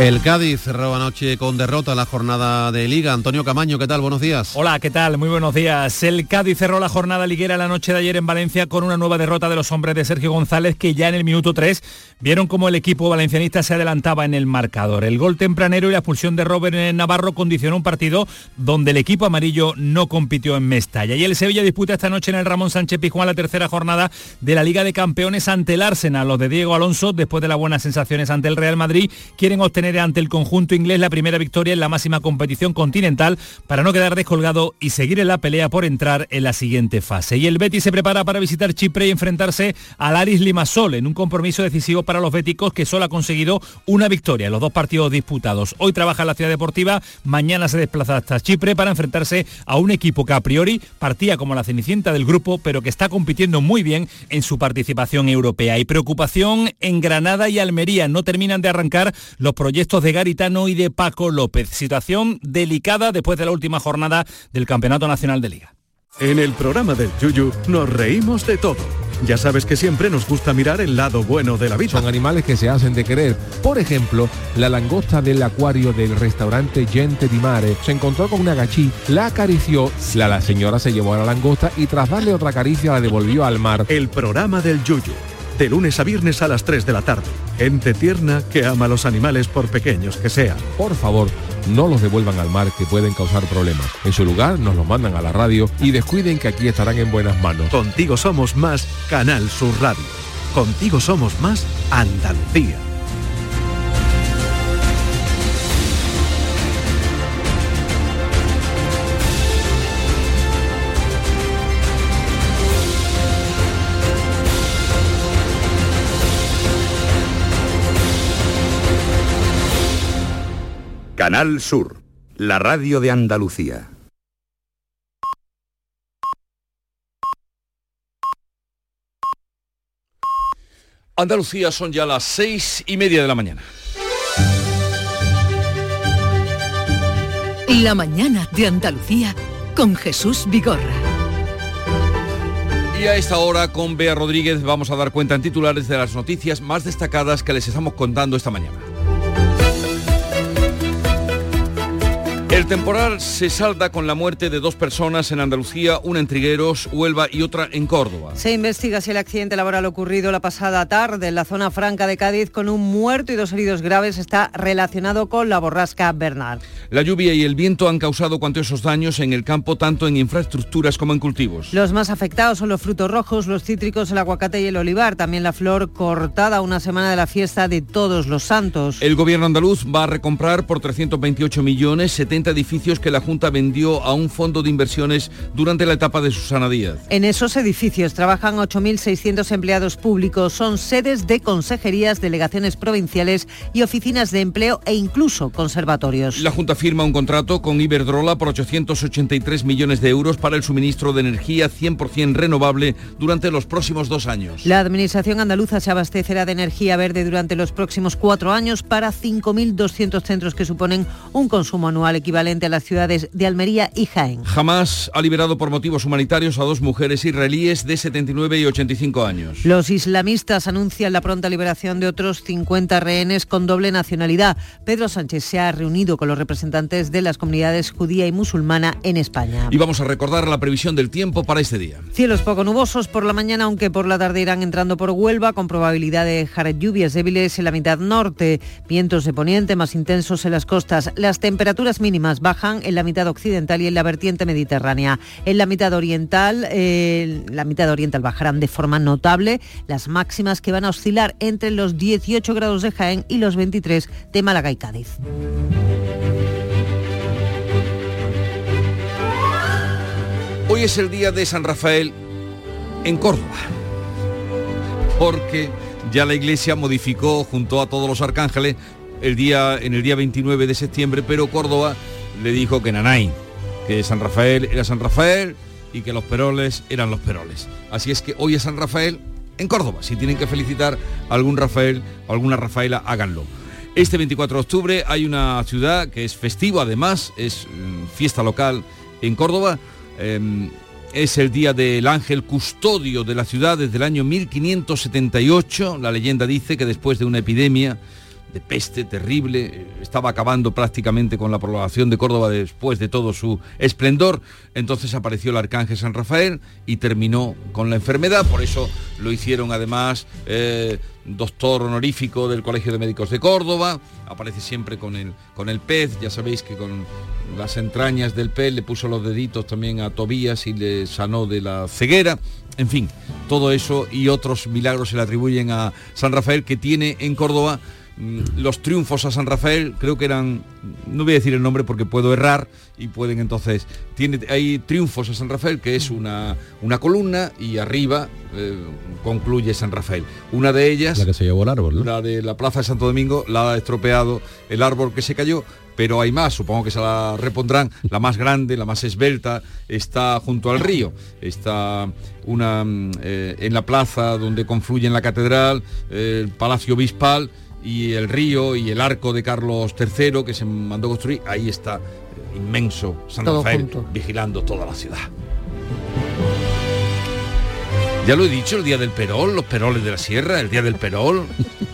El Cádiz cerró anoche con derrota la jornada de Liga. Antonio Camaño, ¿qué tal? Buenos días. Hola, ¿qué tal? Muy buenos días. El Cádiz cerró la jornada liguera la noche de ayer en Valencia con una nueva derrota de los hombres de Sergio González que ya en el minuto 3 vieron como el equipo valencianista se adelantaba en el marcador. El gol tempranero y la expulsión de Robert Navarro condicionó un partido donde el equipo amarillo no compitió en Mestalla. Y el Sevilla disputa esta noche en el Ramón Sánchez Pizjuán la tercera jornada de la Liga de Campeones ante el Arsenal. Los de Diego Alonso, después de las buenas sensaciones ante el Real Madrid, quieren obtener ante el conjunto inglés la primera victoria en la máxima competición continental para no quedar descolgado y seguir en la pelea por entrar en la siguiente fase. Y el Betis se prepara para visitar Chipre y enfrentarse al Aris Limassol en un compromiso decisivo para los béticos que solo ha conseguido una victoria en los dos partidos disputados. Hoy trabaja en la ciudad deportiva, mañana se desplaza hasta Chipre para enfrentarse a un equipo que a priori partía como la cenicienta del grupo, pero que está compitiendo muy bien en su participación europea. Y preocupación en Granada y Almería. No terminan de arrancar los proyectos de Garitano y de Paco López. Situación delicada después de la última jornada del Campeonato Nacional de Liga. En el programa del Yuyu nos reímos de todo Ya sabes que siempre nos gusta mirar el lado bueno de la vida. Son animales que se hacen de querer. Por ejemplo, la langosta del acuario del restaurante Gente di Mare se encontró con una gachí, la acarició, la, la señora se llevó a la langosta y tras darle otra caricia la devolvió al mar. El programa del Yuyu. De lunes a viernes a las 3 de la tarde. Gente tierna que ama a los animales por pequeños que sean. Por favor, no los devuelvan al mar que pueden causar problemas. En su lugar nos los mandan a la radio y descuiden que aquí estarán en buenas manos. Contigo somos más Canal Sur Radio. Contigo somos más Andalucía. Canal Sur, la radio de Andalucía. Andalucía son ya las seis y media de la mañana. La mañana de Andalucía con Jesús Vigorra. Y a esta hora con Bea Rodríguez vamos a dar cuenta en titulares de las noticias más destacadas que les estamos contando esta mañana. El temporal se salda con la muerte de dos personas en Andalucía, una en Trigueros, Huelva y otra en Córdoba. Se investiga si el accidente laboral ocurrido la pasada tarde en la zona franca de Cádiz con un muerto y dos heridos graves está relacionado con la borrasca Bernard. La lluvia y el viento han causado cuantiosos daños en el campo, tanto en infraestructuras como en cultivos. Los más afectados son los frutos rojos, los cítricos, el aguacate y el olivar, también la flor cortada una semana de la fiesta de todos los santos. El gobierno andaluz va a recomprar por 328 millones 70 edificios que la Junta vendió a un fondo de inversiones durante la etapa de Susana Díaz. En esos edificios trabajan 8.600 empleados públicos, son sedes de consejerías, delegaciones provinciales y oficinas de empleo e incluso conservatorios. La Junta firma un contrato con Iberdrola por 883 millones de euros para el suministro de energía 100% renovable durante los próximos dos años. La Administración andaluza se abastecerá de energía verde durante los próximos cuatro años para 5.200 centros que suponen un consumo anual equivalente a las ciudades de Almería y Jaén. Jamás ha liberado por motivos humanitarios a dos mujeres israelíes de 79 y 85 años. Los islamistas anuncian la pronta liberación de otros 50 rehenes con doble nacionalidad. Pedro Sánchez se ha reunido con los representantes de las comunidades judía y musulmana en España. Y vamos a recordar la previsión del tiempo para este día. Cielos poco nubosos por la mañana, aunque por la tarde irán entrando por Huelva, con probabilidad de dejar lluvias débiles en la mitad norte. Vientos de poniente más intensos en las costas. Las temperaturas mínimas bajan en la mitad occidental y en la vertiente mediterránea. En la mitad oriental, eh, la mitad oriental bajarán de forma notable las máximas que van a oscilar entre los 18 grados de Jaén y los 23 de Málaga y Cádiz. Hoy es el día de San Rafael en Córdoba, porque ya la iglesia modificó junto a todos los arcángeles el día, en el día 29 de septiembre, pero Córdoba le dijo que Nanay, que San Rafael era San Rafael y que los peroles eran los peroles. Así es que hoy es San Rafael en Córdoba. Si tienen que felicitar a algún Rafael o alguna Rafaela, háganlo. Este 24 de octubre hay una ciudad que es festivo además, es mm, fiesta local en Córdoba. Em, es el día del ángel custodio de la ciudad desde el año 1578. La leyenda dice que después de una epidemia de peste terrible, eh, estaba acabando prácticamente con la población de Córdoba después de todo su esplendor, entonces apareció el arcángel San Rafael y terminó con la enfermedad, por eso lo hicieron además eh, doctor honorífico del Colegio de Médicos de Córdoba, aparece siempre con el, con el pez, ya sabéis que con las entrañas del pez le puso los deditos también a Tobías y le sanó de la ceguera, en fin, todo eso y otros milagros se le atribuyen a San Rafael que tiene en Córdoba los triunfos a San Rafael, creo que eran, no voy a decir el nombre porque puedo errar y pueden entonces, tiene, hay triunfos a San Rafael que es una, una columna y arriba eh, concluye San Rafael. Una de ellas, La que se llevó el árbol, ¿no? la de la Plaza de Santo Domingo, la ha estropeado el árbol que se cayó, pero hay más, supongo que se la repondrán. La más grande, la más esbelta, está junto al río. Está una mm, eh, en la plaza donde confluyen la catedral, eh, el Palacio Obispal y el río y el arco de Carlos III que se mandó construir. Ahí está eh, inmenso San Todo Rafael junto. vigilando toda la ciudad. Ya lo he dicho, el día del perol, los peroles de la sierra, el día del perol.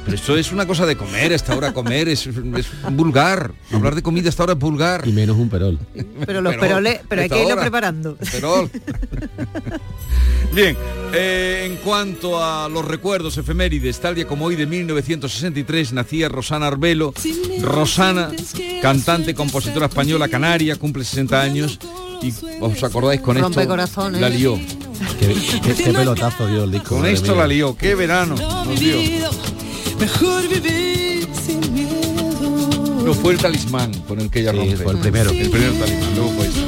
Pero esto es una cosa de comer, a esta hora comer, es, es vulgar. Hablar de comida a esta hora es vulgar. Y menos un perol. Pero los Perol, peroles, pero hay que irlo hora. preparando. Perol. Bien, eh, en cuanto a los recuerdos efemérides, tal día como hoy de 1963 nacía Rosana Arbelo. Rosana, cantante, compositora española canaria, cumple 60 años. Y os acordáis con esto, la lió. Qué, qué- qué pelotazo dio el disco. Con esto mía. la lió, qué verano nos dio. Mejor vivir sin miedo. No fue el talismán con el que ella Sí, rompe. fue el primero. El primer talismán, luego fue esto.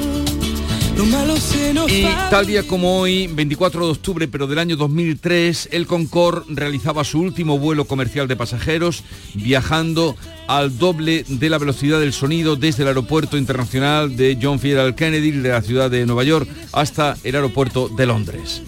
Y tal día como hoy, 24 de octubre, pero del año 2003, el Concorde realizaba su último vuelo comercial de pasajeros, viajando al doble de la velocidad del sonido desde el aeropuerto internacional de John F. Kennedy de la ciudad de Nueva York hasta el aeropuerto de Londres.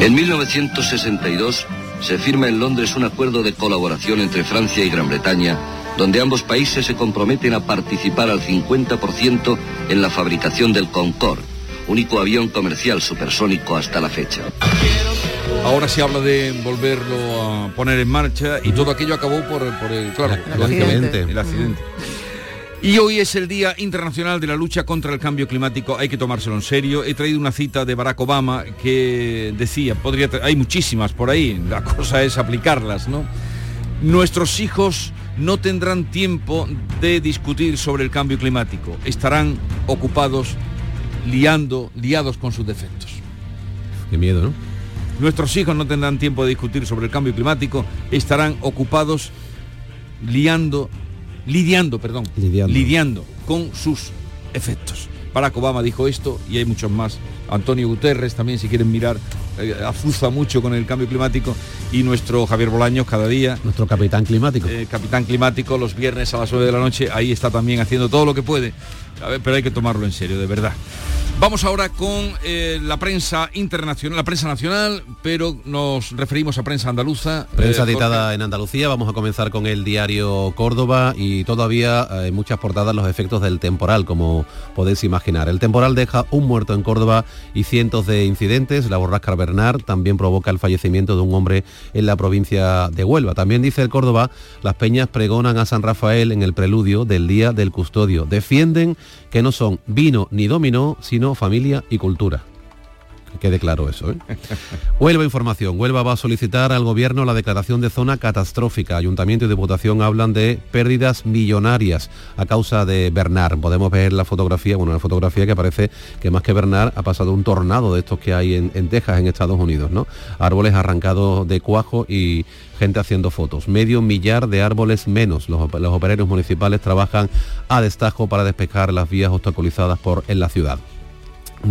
En 1962 se firma en Londres un acuerdo de colaboración entre Francia y Gran Bretaña, donde ambos países se comprometen a participar al 50% en la fabricación del Concorde, único avión comercial supersónico hasta la fecha. Ahora se habla de volverlo a poner en marcha y todo aquello acabó por, por el, claro, El lógicamente, accidente. el accidente. Y hoy es el Día Internacional de la Lucha contra el Cambio Climático. Hay que tomárselo en serio. He traído una cita de Barack Obama que decía, podría hay muchísimas por ahí, la cosa es aplicarlas, ¿no? Nuestros hijos no tendrán tiempo de discutir sobre el cambio climático. Estarán ocupados liando, liados con sus defectos. Qué miedo, ¿no? Nuestros hijos no tendrán tiempo de discutir sobre el cambio climático, estarán ocupados liando, lidiando, perdón, Lidiando. con sus efectos. Barack Obama dijo esto y hay muchos más. Antonio Guterres también, si quieren mirar, eh, afuza mucho con el cambio climático y nuestro Javier Bolaños cada día. Nuestro capitán climático. eh, capitán climático los viernes a las 9 de la noche, ahí está también haciendo todo lo que puede. A ver, pero hay que tomarlo en serio, de verdad. Vamos ahora con eh, la prensa internacional, la prensa nacional, pero nos referimos a prensa andaluza. Prensa Eh, editada en Andalucía, vamos a comenzar con el diario Córdoba y todavía en muchas portadas los efectos del temporal, como podéis imaginar. El temporal deja un muerto en Córdoba y cientos de incidentes. La borrasca Bernard también provoca el fallecimiento de un hombre en la provincia de Huelva. También dice el Córdoba, las peñas pregonan a San Rafael en el preludio del Día del Custodio. Defienden que no son vino ni dominó, sino familia y cultura. Que quede claro eso. ¿eh? Huelva Información. Huelva va a solicitar al gobierno la declaración de zona catastrófica. Ayuntamiento y Diputación hablan de pérdidas millonarias a causa de Bernard. Podemos ver la fotografía, bueno, la fotografía que parece que más que Bernard ha pasado un tornado de estos que hay en, en Texas, en Estados Unidos, ¿no? Árboles arrancados de cuajo y gente haciendo fotos. Medio millar de árboles menos. Los, los operarios municipales trabajan a destajo para despejar las vías obstaculizadas por en la ciudad.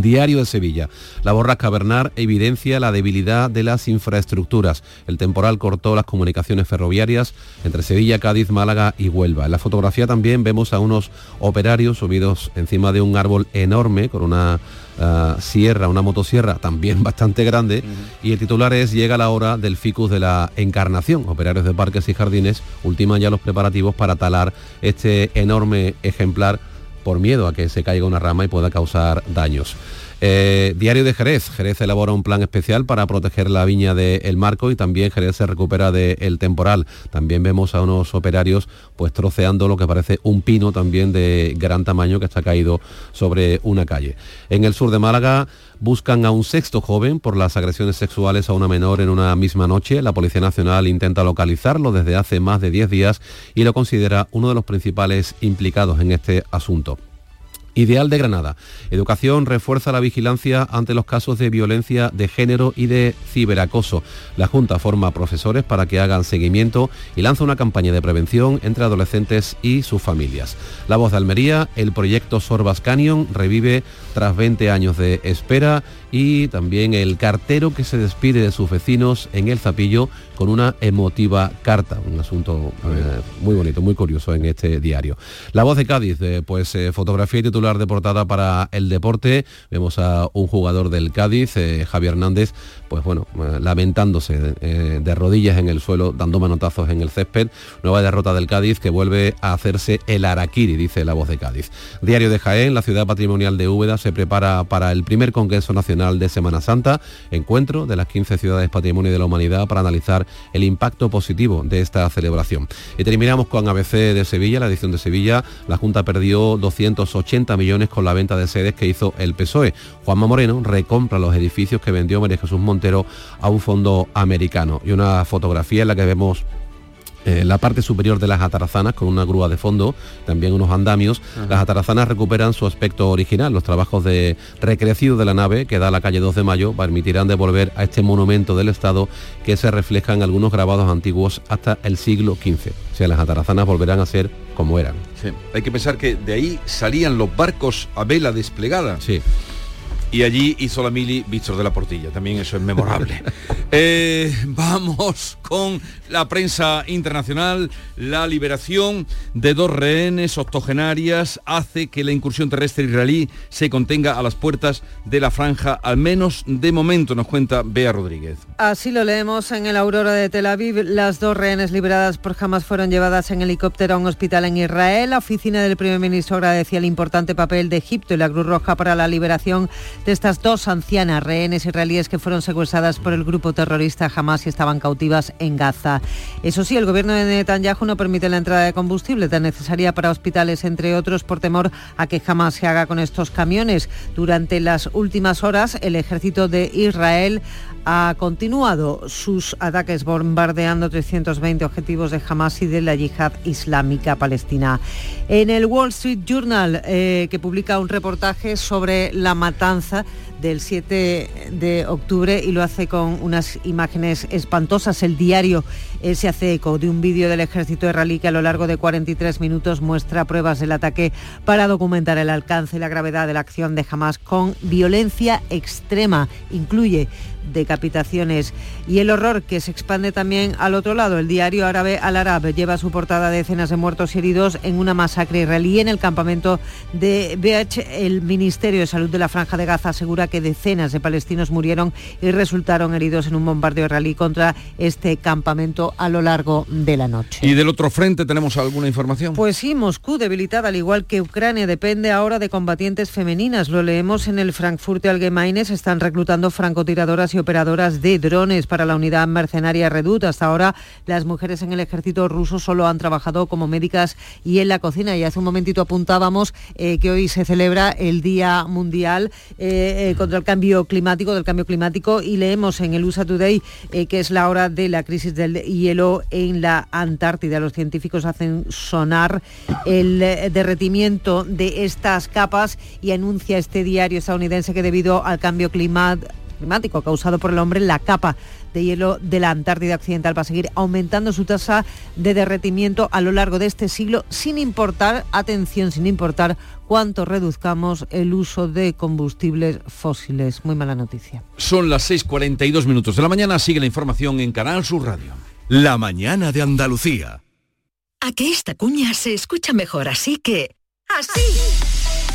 Diario de Sevilla. La borrasca Bernard evidencia la debilidad de las infraestructuras. El temporal cortó las comunicaciones ferroviarias entre Sevilla, Cádiz, Málaga y Huelva. En la fotografía también vemos a unos operarios subidos encima de un árbol enorme con una ah, sierra, una motosierra también bastante grande. Y el titular es Llega la hora del ficus de la encarnación. Operarios de parques y jardines ultiman ya los preparativos para talar este enorme ejemplar por miedo a que se caiga una rama y pueda causar daños. Eh, Diario de Jerez. Jerez elabora un plan especial para proteger la viña del Marco y también Jerez se recupera del temporal. También vemos a unos operarios pues troceando lo que parece un pino también de gran tamaño que está caído sobre una calle. En el sur de Málaga buscan a un sexto joven por las agresiones sexuales a una menor en una misma noche. La Policía Nacional intenta localizarlo desde hace más de 10 días y lo considera uno de los principales implicados en este asunto. Ideal de Granada. Educación refuerza la vigilancia ante los casos de violencia de género y de ciberacoso. La Junta forma profesores para que hagan seguimiento y lanza una campaña de prevención entre adolescentes y sus familias. La voz de Almería, el proyecto Sorbas Canyon revive tras 20 años de espera y también el cartero que se despide de sus vecinos en el Zapillo con una emotiva carta, un asunto eh, muy bonito, muy curioso en este diario. La voz de Cádiz, eh, pues eh, fotografía y titular de portada para el deporte, vemos a un jugador del Cádiz, Javier Hernández, pues bueno, eh, lamentándose eh, de rodillas en el suelo, dando manotazos en el césped, nueva derrota del Cádiz que vuelve a hacerse el araquiri, dice la voz de Cádiz. Diario de Jaén, la ciudad patrimonial de Úbeda se prepara para el primer Congreso Nacional de Semana Santa, encuentro de las 15 ciudades patrimonio de la humanidad para analizar el impacto positivo de esta celebración. Y terminamos con ABC de Sevilla, la edición de Sevilla. La Junta perdió 280 millones con la venta de sedes que hizo el PSOE. Juanma Moreno recompra los edificios que vendió María Jesús Montero a un fondo americano. Y una fotografía en la que vemos eh, la parte superior de las atarazanas con una grúa de fondo, también unos andamios. Las atarazanas recuperan su aspecto original. Los trabajos de recreación de la nave que da a la calle 2 de Mayo permitirán devolver a este monumento del Estado que se refleja en algunos grabados antiguos hasta el siglo XV. O sea, las atarazanas volverán a ser como eran. Sí. Hay que pensar que de ahí salían los barcos a vela desplegada. Sí. Y allí hizo la mili Víctor de la Portilla, también eso es memorable. Eh, vamos con la prensa internacional. La liberación de dos rehenes octogenarias hace que la incursión terrestre israelí se contenga a las puertas de la franja, al menos de momento, nos cuenta Bea Rodríguez. Así lo leemos en el Aurora de Tel Aviv. Las dos rehenes liberadas por Hamas fueron llevadas en helicóptero a un hospital en Israel. La oficina del primer ministro agradecía el importante papel de Egipto y la Cruz Roja para la liberación de estas dos ancianas rehenes israelíes que fueron secuestradas por el grupo terrorista Hamas y estaban cautivas en Gaza. Eso sí, el gobierno de Netanyahu no permite la entrada de combustible tan necesaria para hospitales, entre otros, por temor a que Hamas se haga con estos camiones. Durante las últimas horas, el ejército de Israel ha continuado sus ataques bombardeando 320 objetivos de Hamas y de la yihad islámica palestina. En el Wall Street Journal, eh, que publica un reportaje sobre la matanza del 7 de octubre y lo hace con unas imágenes espantosas. El diario eh, se hace eco de un vídeo del ejército israelí que a lo largo de 43 minutos muestra pruebas del ataque para documentar el alcance y la gravedad de la acción de Hamas con violencia extrema. Incluye decapitaciones y el horror que se expande también al otro lado. El diario árabe Al Arab lleva su portada decenas de muertos y heridos en una masacre israelí en el campamento de Beach. El Ministerio de Salud de la Franja de Gaza asegura que decenas de palestinos murieron y resultaron heridos en un bombardeo israelí contra este campamento a lo largo de la noche. ¿Y del otro frente tenemos alguna información? Pues sí, Moscú debilitada, al igual que Ucrania, depende ahora de combatientes femeninas. Lo leemos en el Frankfurt Allgemeine. Se están reclutando francotiradoras y operadoras de drones para la unidad mercenaria Redut. Hasta ahora las mujeres en el ejército ruso solo han trabajado como médicas y en la cocina. Y hace un momentito apuntábamos eh, que hoy se celebra el Día Mundial eh, eh, contra el Cambio Climático, del Cambio Climático, y leemos en el USA Today que es la hora de la crisis del hielo en la Antártida. Los científicos hacen sonar el derretimiento de estas capas y anuncia este diario estadounidense que debido al cambio climático climático causado por el hombre, la capa de hielo de la Antártida Occidental va a seguir aumentando su tasa de derretimiento a lo largo de este siglo, sin importar, atención, sin importar cuánto reduzcamos el uso de combustibles fósiles. Muy mala noticia. Son las 6.42 minutos de la mañana, sigue la información en Canal Sur Radio. La mañana de Andalucía. A que esta cuña se escucha mejor así que... ¡Así!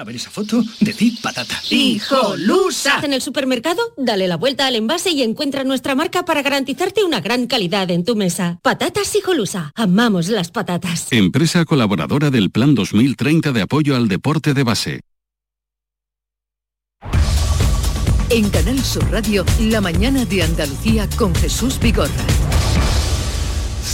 A ver esa foto, decir patata. ¡Hijolusa! En el supermercado, dale la vuelta al envase y encuentra nuestra marca para garantizarte una gran calidad en tu mesa. Patatas Hijolusa. Amamos las patatas. Empresa colaboradora del Plan 2030 de apoyo al deporte de base. En Canal Sur Radio, la mañana de Andalucía con Jesús Vigorra.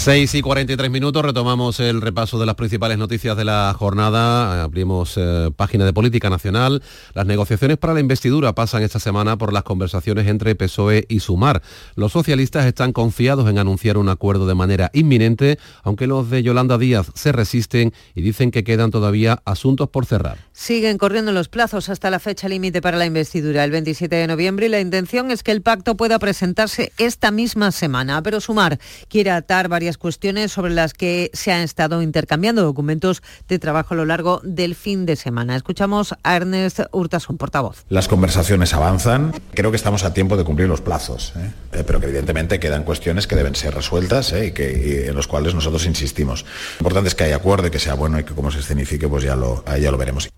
6 y 43 minutos, retomamos el repaso de las principales noticias de la jornada. Abrimos eh, página de política nacional. Las negociaciones para la investidura pasan esta semana por las conversaciones entre PSOE y Sumar. Los socialistas están confiados en anunciar un acuerdo de manera inminente, aunque los de Yolanda Díaz se resisten y dicen que quedan todavía asuntos por cerrar. Siguen corriendo los plazos hasta la fecha límite para la investidura, el 27 de noviembre, y la intención es que el pacto pueda presentarse esta misma semana. Pero Sumar quiere atar varias cuestiones sobre las que se han estado intercambiando documentos de trabajo a lo largo del fin de semana. Escuchamos a Ernest Urtasun, portavoz. Las conversaciones avanzan. Creo que estamos a tiempo de cumplir los plazos, ¿eh? Eh, pero que evidentemente quedan cuestiones que deben ser resueltas ¿eh? y, que, en los cuales nosotros insistimos. Lo importante es que haya acuerdo y que sea bueno y que como se escenifique, pues ya lo, ya lo veremos.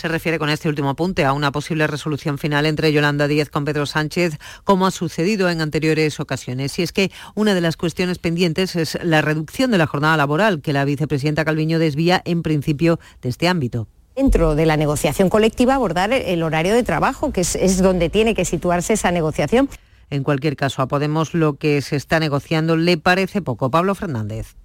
Se refiere con este último apunte a una posible resolución final entre Yolanda Díez con Pedro Sánchez, como ha sucedido en anteriores ocasiones. Y es que una de las cuestiones pendientes es la reducción de la jornada laboral, que la vicepresidenta Calviño desvía en principio de este ámbito dentro de la negociación colectiva abordar el horario de trabajo, que es, es, donde tiene que situarse esa negociación. En cualquier caso, a Podemos lo que se está negociando le parece poco. Pablo Fernández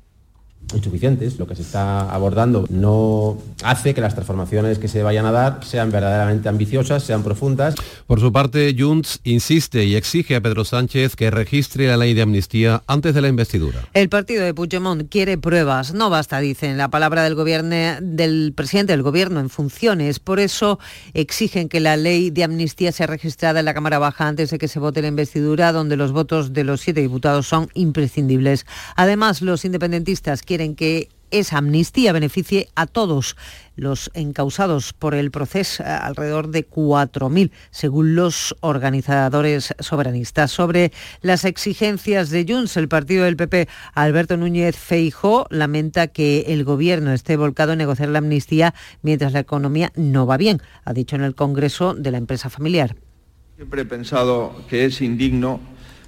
insuficientes. Lo que se está abordando no hace que las transformaciones que se vayan a dar sean verdaderamente ambiciosas, sean profundas. Por su parte, Junts insiste y exige a Pedro Sánchez que registre la ley de amnistía antes de la investidura. El partido de Puigdemont quiere pruebas. No basta, dicen, la palabra del, gobierno, del presidente del gobierno en funciones. Por eso exigen que la ley de amnistía sea registrada en la Cámara Baja antes de que se vote la investidura, donde los votos de los siete diputados son imprescindibles. Además, los independentistas quieren quieren que esa amnistía beneficie a todos los encausados por el proceso, eh, alrededor de 4.000, según los organizadores soberanistas. Sobre las exigencias de Junts, el partido del PP, Alberto Núñez Feijó, lamenta que el gobierno esté volcado en negociar la amnistía mientras la economía no va bien, ha dicho en el Congreso de la empresa familiar. Siempre he pensado que es indigno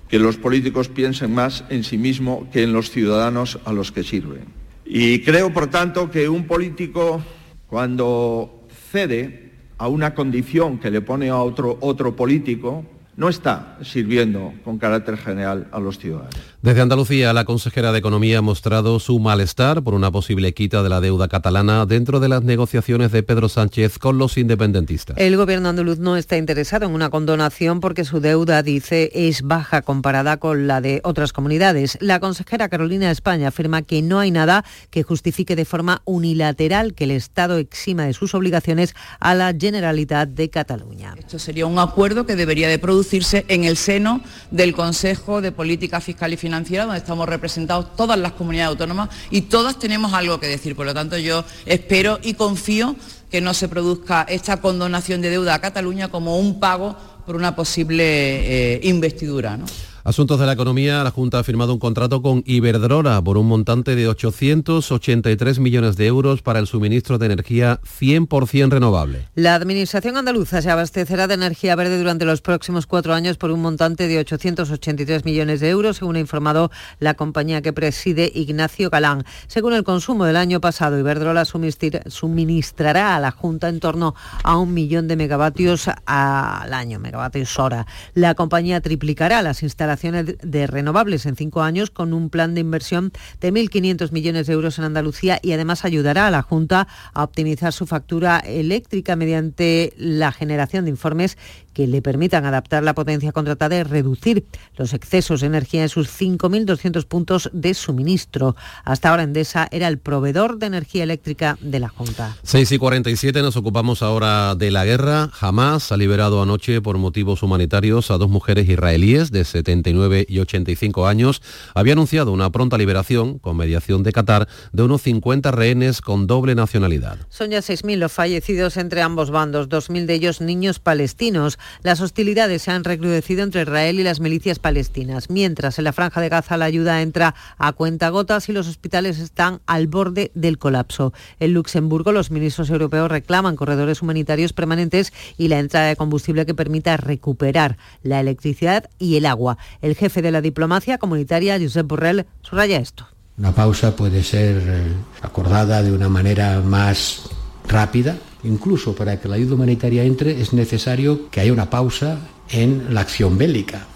que los políticos piensen más en sí mismo que en los ciudadanos a los que sirven. Y creo, por tanto, que un político, cuando cede a una condición que le pone a otro, otro político, no está sirviendo con carácter general a los ciudadanos. Desde Andalucía, la consejera de Economía ha mostrado su malestar por una posible quita de la deuda catalana dentro de las negociaciones de Pedro Sánchez con los independentistas. El gobierno andaluz no está interesado en una condonación porque su deuda, dice, es baja comparada con la de otras comunidades. La consejera Carolina España afirma que no hay nada que justifique de forma unilateral que el Estado exima de sus obligaciones a la Generalitat de Cataluña. Esto sería un acuerdo que debería de producirse en el seno del Consejo de Política Fiscal y financiera, donde estamos representados todas las comunidades autónomas y todas tenemos algo que decir. Por lo tanto, yo espero y confío que no se produzca esta condonación de deuda a Cataluña como un pago por una posible eh, investidura. ¿no? Asuntos de la economía, la Junta ha firmado un contrato con Iberdrola por un montante de 883 millones de euros para el suministro de energía 100% renovable. La Administración andaluza se abastecerá de energía verde durante los próximos cuatro años por un montante de 883 millones de euros, según ha informado la compañía que preside Ignacio Galán. Según el consumo del año pasado, Iberdrola suministrará a la Junta en torno a un millón de megavatios al año, megavatios hora. La compañía triplicará las instalaciones de renovables en cinco años con un plan de inversión de 1.500 millones de euros en Andalucía y además ayudará a la Junta a optimizar su factura eléctrica mediante la generación de informes que le permitan adaptar la potencia contratada y reducir los excesos de energía en sus 5.200 puntos de suministro. Hasta ahora Endesa era el proveedor de energía eléctrica de la Junta. 6 y 47 nos ocupamos ahora de la guerra. Jamás ha liberado anoche por motivos humanitarios a dos mujeres israelíes de 79 y 85 años. Había anunciado una pronta liberación con mediación de Qatar de unos 50 rehenes con doble nacionalidad. Son ya 6.000 los fallecidos entre ambos bandos, 2.000 de ellos niños palestinos. Las hostilidades se han recrudecido entre Israel y las milicias palestinas, mientras en la franja de Gaza la ayuda entra a cuentagotas y los hospitales están al borde del colapso. En Luxemburgo los ministros europeos reclaman corredores humanitarios permanentes y la entrada de combustible que permita recuperar la electricidad y el agua. El jefe de la diplomacia comunitaria, Josep Borrell, subraya esto. Una pausa puede ser eh, acordada de una manera más rápida. Incluso para que la ayuda humanitaria entre es necesario que haya una pausa en la acción bélica.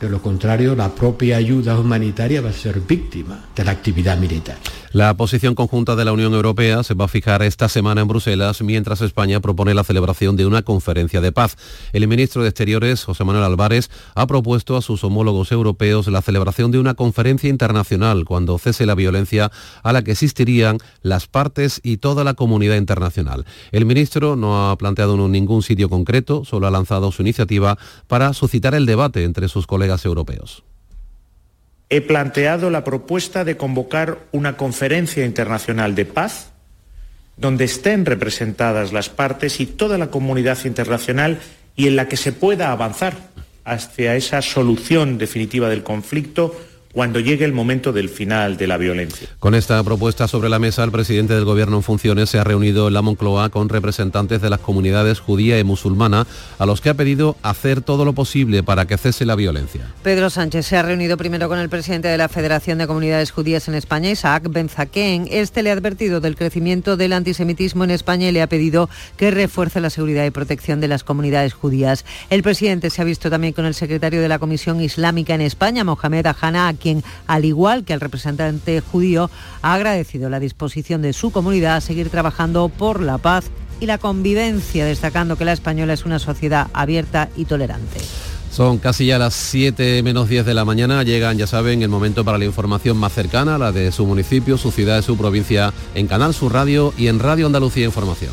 De lo contrario, la propia ayuda humanitaria va a ser víctima de la actividad militar. La posición conjunta de la Unión Europea se va a fijar esta semana en Bruselas, mientras España propone la celebración de una conferencia de paz. El ministro de Exteriores, José Manuel Álvarez, ha propuesto a sus homólogos europeos la celebración de una conferencia internacional cuando cese la violencia a la que existirían las partes y toda la comunidad internacional. El ministro no ha planteado ningún sitio concreto, solo ha lanzado su iniciativa para suscitar el debate entre sus colegas he planteado la propuesta de convocar una conferencia internacional de paz donde estén representadas las partes y toda la comunidad internacional y en la que se pueda avanzar hacia esa solución definitiva del conflicto cuando llegue el momento del final de la violencia. Con esta propuesta sobre la mesa, el presidente del Gobierno en funciones se ha reunido en la Moncloa con representantes de las comunidades judía y musulmana, a los que ha pedido hacer todo lo posible para que cese la violencia. Pedro Sánchez se ha reunido primero con el presidente de la Federación de Comunidades Judías en España, Isaac Benzaquén. Este le ha advertido del crecimiento del antisemitismo en España y le ha pedido que refuerce la seguridad y protección de las comunidades judías. El presidente se ha visto también con el secretario de la Comisión Islámica en España, Mohamed Ahana, quien, al igual que al representante judío, ha agradecido la disposición de su comunidad a seguir trabajando por la paz y la convivencia, destacando que la española es una sociedad abierta y tolerante. Son casi ya las 7 menos 10 de la mañana. Llegan, ya saben, el momento para la información más cercana, la de su municipio, su ciudad, su provincia, en Canal Sur Radio y en Radio Andalucía Información.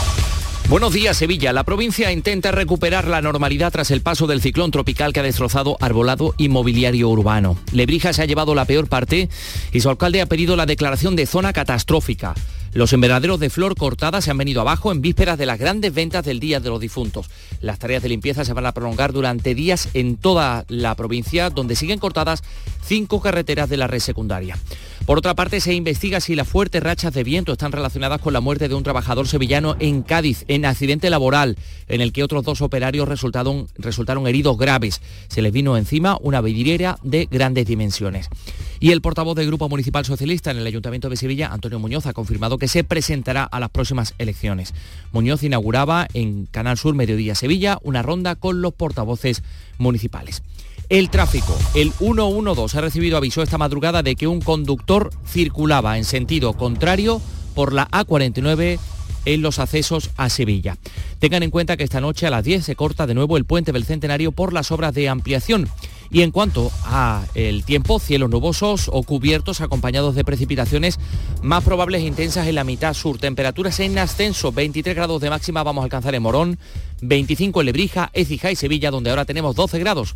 Buenos días, Sevilla. La provincia intenta recuperar la normalidad tras el paso del ciclón tropical que ha destrozado arbolado y mobiliario urbano. Lebrija se ha llevado la peor parte y su alcalde ha pedido la declaración de zona catastrófica. Los invernaderos de flor cortada se han venido abajo en vísperas de las grandes ventas del Día de los Difuntos. Las tareas de limpieza se van a prolongar durante días en toda la provincia, donde siguen cortadas cinco carreteras de la red secundaria. Por otra parte, se investiga si las fuertes rachas de viento están relacionadas con la muerte de un trabajador sevillano en Cádiz, en accidente laboral, en el que otros dos operarios resultaron, resultaron heridos graves. Se les vino encima una vidriera de grandes dimensiones. Y el portavoz del Grupo Municipal Socialista en el Ayuntamiento de Sevilla, Antonio Muñoz, ha confirmado que se presentará a las próximas elecciones. Muñoz inauguraba en Canal Sur Mediodía Sevilla una ronda con los portavoces municipales. El tráfico. El 112 ha recibido aviso esta madrugada de que un conductor circulaba en sentido contrario por la A49 en los accesos a Sevilla. Tengan en cuenta que esta noche a las 10 se corta de nuevo el puente del Centenario por las obras de ampliación. Y en cuanto a el tiempo, cielos nubosos o cubiertos acompañados de precipitaciones más probables e intensas en la mitad sur. Temperaturas en ascenso, 23 grados de máxima vamos a alcanzar en Morón, 25 en Lebrija, Écija y Sevilla, donde ahora tenemos 12 grados.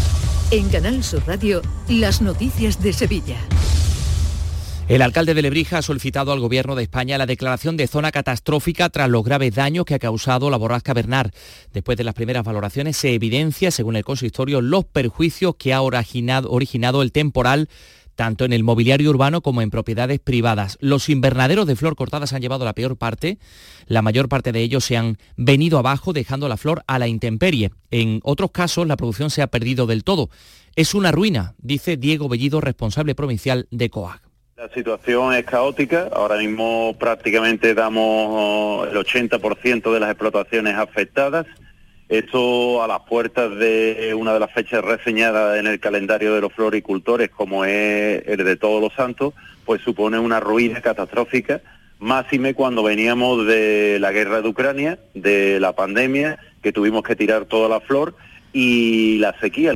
En Canal Sur Radio, las noticias de Sevilla. El alcalde de Lebrija ha solicitado al Gobierno de España la declaración de zona catastrófica tras los graves daños que ha causado la borrasca Bernard. Después de las primeras valoraciones se evidencia, según el consistorio, los perjuicios que ha originado, originado el temporal tanto en el mobiliario urbano como en propiedades privadas. Los invernaderos de flor cortada se han llevado la peor parte. La mayor parte de ellos se han venido abajo dejando la flor a la intemperie. En otros casos la producción se ha perdido del todo. Es una ruina, dice Diego Bellido, responsable provincial de COAG. La situación es caótica, ahora mismo prácticamente damos el 80% de las explotaciones afectadas. Esto a las puertas de una de las fechas reseñadas en el calendario de los floricultores, como es el de Todos los Santos, pues supone una ruina catastrófica, máxime cuando veníamos de la guerra de Ucrania, de la pandemia, que tuvimos que tirar toda la flor y la sequía.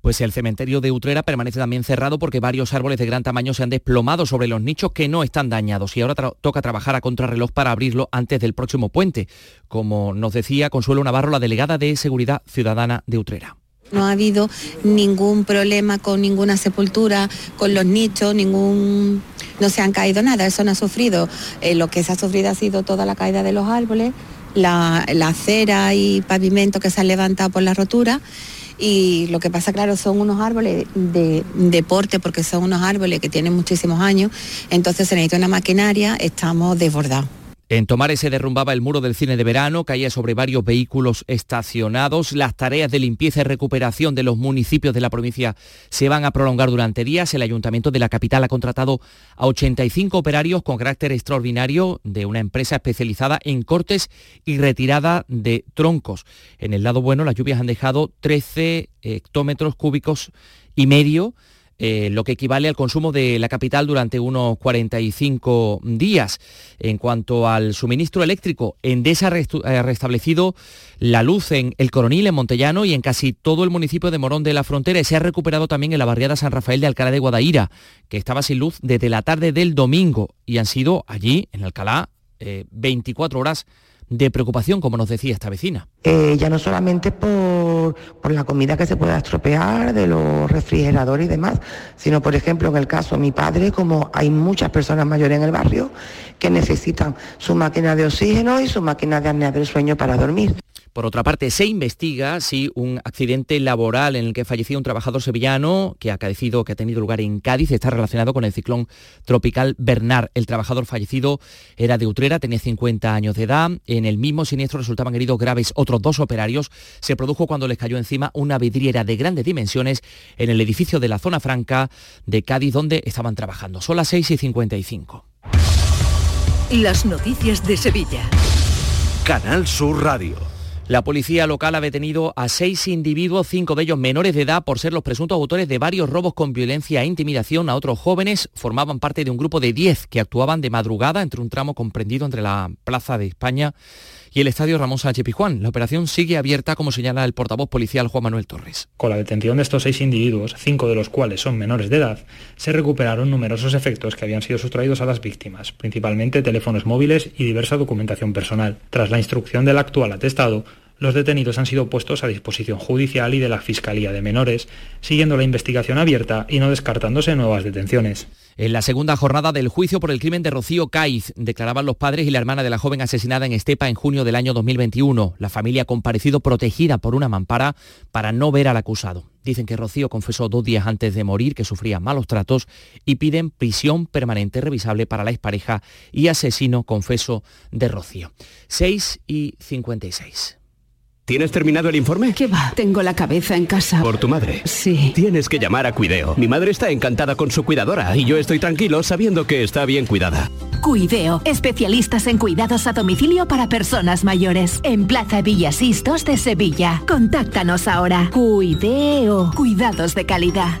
Pues el cementerio de Utrera permanece también cerrado porque varios árboles de gran tamaño se han desplomado sobre los nichos que no están dañados y ahora toca trabajar a contrarreloj para abrirlo antes del próximo puente, como nos decía Consuelo Navarro, la delegada de Seguridad Ciudadana de Utrera. No ha habido ningún problema con ninguna sepultura, con los nichos, ningún... no se han caído nada, eso no ha sufrido. Eh, lo que se ha sufrido ha sido toda la caída de los árboles, la, la acera y pavimento que se han levantado por la rotura y lo que pasa, claro, son unos árboles de deporte porque son unos árboles que tienen muchísimos años, entonces se necesita una maquinaria, estamos desbordados. En Tomares se derrumbaba el muro del cine de verano, caía sobre varios vehículos estacionados. Las tareas de limpieza y recuperación de los municipios de la provincia se van a prolongar durante días. El ayuntamiento de la capital ha contratado a 85 operarios con carácter extraordinario de una empresa especializada en cortes y retirada de troncos. En el lado bueno, las lluvias han dejado 13 hectómetros cúbicos y medio eh, lo que equivale al consumo de la capital durante unos 45 días. En cuanto al suministro eléctrico, Endesa ha restablecido la luz en El Coronil, en Montellano y en casi todo el municipio de Morón de la Frontera. Y se ha recuperado también en la barriada San Rafael de Alcalá de Guadaira, que estaba sin luz desde la tarde del domingo. Y han sido allí, en Alcalá, 24 eh, horas de preocupación, como nos decía esta vecina. Eh, ya no solamente por, por, la comida que se pueda estropear, de los refrigeradores y demás, sino por ejemplo en el caso de mi padre, como hay muchas personas mayores en el barrio que necesitan su máquina de oxígeno y su máquina de apnea del sueño para dormir. Por otra parte, se investiga si un accidente laboral en el que falleció un trabajador sevillano que ha, que ha tenido lugar en Cádiz está relacionado con el ciclón tropical Bernard. El trabajador fallecido era de Utrera, tenía 50 años de edad. En el mismo siniestro resultaban heridos graves otros dos operarios. Se produjo cuando les cayó encima una vidriera de grandes dimensiones en el edificio de la zona franca de Cádiz donde estaban trabajando. Son las 6 y 55. Las noticias de Sevilla. Canal Sur Radio. La policía local ha detenido a seis individuos, cinco de ellos menores de edad, por ser los presuntos autores de varios robos con violencia e intimidación a otros jóvenes. Formaban parte de un grupo de diez que actuaban de madrugada entre un tramo comprendido entre la Plaza de España y el Estadio Ramón Sánchez. La operación sigue abierta, como señala el portavoz policial Juan Manuel Torres. Con la detención de estos seis individuos, cinco de los cuales son menores de edad, se recuperaron numerosos efectos que habían sido sustraídos a las víctimas, principalmente teléfonos móviles y diversa documentación personal. Tras la instrucción del actual atestado, los detenidos han sido puestos a disposición judicial y de la Fiscalía de Menores, siguiendo la investigación abierta y no descartándose nuevas detenciones. En la segunda jornada del juicio por el crimen de Rocío Caiz, declaraban los padres y la hermana de la joven asesinada en Estepa en junio del año 2021. La familia ha comparecido protegida por una mampara para no ver al acusado. Dicen que Rocío confesó dos días antes de morir que sufría malos tratos y piden prisión permanente revisable para la expareja y asesino confeso de Rocío. 6 y 56. ¿Tienes terminado el informe? ¿Qué va? Tengo la cabeza en casa. ¿Por tu madre? Sí. Tienes que llamar a Cuideo. Mi madre está encantada con su cuidadora y yo estoy tranquilo sabiendo que está bien cuidada. Cuideo, especialistas en cuidados a domicilio para personas mayores. En Plaza Villasistos de Sevilla. Contáctanos ahora. Cuideo, cuidados de calidad.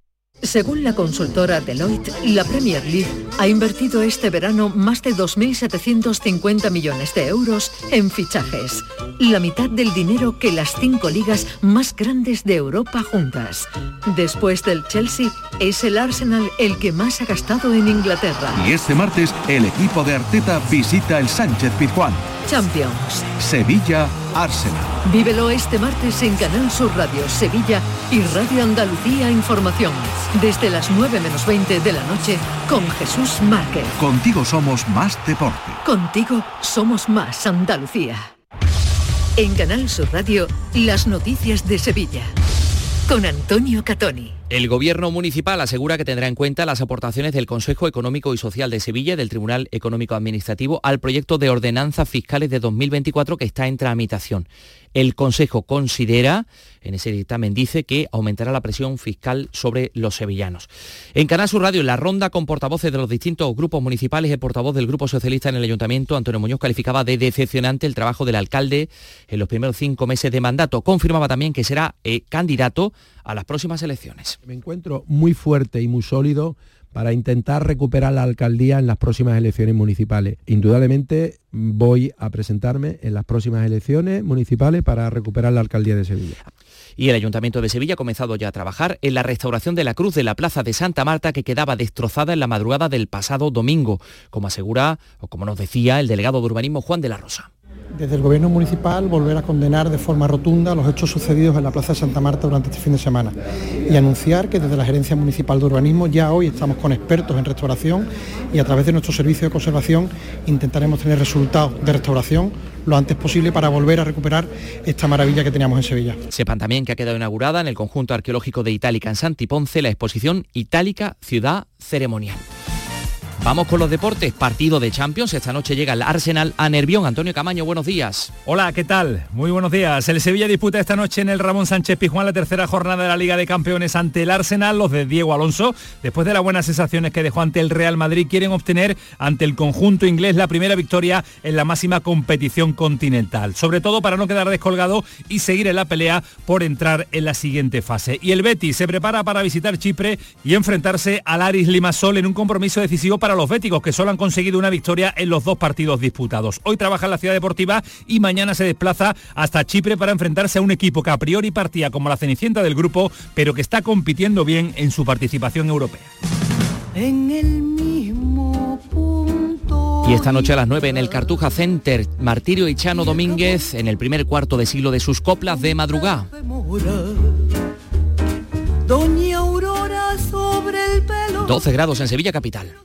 Según la consultora Deloitte, la Premier League ha invertido este verano más de 2.750 millones de euros en fichajes, la mitad del dinero que las cinco ligas más grandes de Europa juntas. Después del Chelsea, es el Arsenal el que más ha gastado en Inglaterra. Y este martes, el equipo de Arteta visita el Sánchez Pizjuán. Champions. Sevilla, Arsenal. Vívelo este martes en Canal Sur Radio Sevilla y Radio Andalucía Información. Desde las 9 menos 20 de la noche con Jesús Márquez. Contigo somos más deporte. Contigo somos más Andalucía. En Canal Sur Radio, las noticias de Sevilla. Con Antonio Catoni. El Gobierno municipal asegura que tendrá en cuenta las aportaciones del Consejo Económico y Social de Sevilla del Tribunal Económico Administrativo al proyecto de ordenanzas fiscales de 2024 que está en tramitación. El Consejo considera, en ese dictamen dice, que aumentará la presión fiscal sobre los sevillanos. En Canal Sur Radio, en la ronda con portavoces de los distintos grupos municipales, el portavoz del Grupo Socialista en el Ayuntamiento, Antonio Muñoz, calificaba de decepcionante el trabajo del alcalde en los primeros cinco meses de mandato. Confirmaba también que será eh, candidato a las próximas elecciones. Me encuentro muy fuerte y muy sólido para intentar recuperar la alcaldía en las próximas elecciones municipales. Indudablemente voy a presentarme en las próximas elecciones municipales para recuperar la alcaldía de Sevilla. Y el Ayuntamiento de Sevilla ha comenzado ya a trabajar en la restauración de la cruz de la Plaza de Santa Marta que quedaba destrozada en la madrugada del pasado domingo, como asegura o como nos decía el delegado de urbanismo Juan de la Rosa. Desde el Gobierno municipal volver a condenar de forma rotunda los hechos sucedidos en la Plaza de Santa Marta durante este fin de semana y anunciar que desde la Gerencia Municipal de Urbanismo ya hoy estamos con expertos en restauración y a través de nuestro servicio de conservación intentaremos tener resultados de restauración lo antes posible para volver a recuperar esta maravilla que teníamos en Sevilla. Sepan también que ha quedado inaugurada en el conjunto arqueológico de Itálica en Santiponce la exposición Itálica Ciudad Ceremonial. Vamos con los deportes. Partido de Champions. Esta noche llega el Arsenal a Nervión. Antonio Camaño, buenos días. Hola, ¿qué tal? Muy buenos días. El Sevilla disputa esta noche en el Ramón Sánchez Pizjuán la tercera jornada de la Liga de Campeones ante el Arsenal. Los de Diego Alonso, después de las buenas sensaciones que dejó ante el Real Madrid, quieren obtener ante el conjunto inglés la primera victoria en la máxima competición continental. Sobre todo para no quedar descolgado y seguir en la pelea por entrar en la siguiente fase. Y el Betis se prepara para visitar Chipre y enfrentarse al Aris Limassol en un compromiso decisivo para los béticos que solo han conseguido una victoria en los dos partidos disputados. Hoy trabaja en la ciudad deportiva y mañana se desplaza hasta Chipre para enfrentarse a un equipo que a priori partía como la cenicienta del grupo, pero que está compitiendo bien en su participación europea. En el mismo punto. Y esta noche a las 9 en el Cartuja Center, Martirio y Chano Domínguez en el primer cuarto de siglo de sus coplas de madrugada. Doña Aurora sobre el pelo. 12 grados en Sevilla Capital.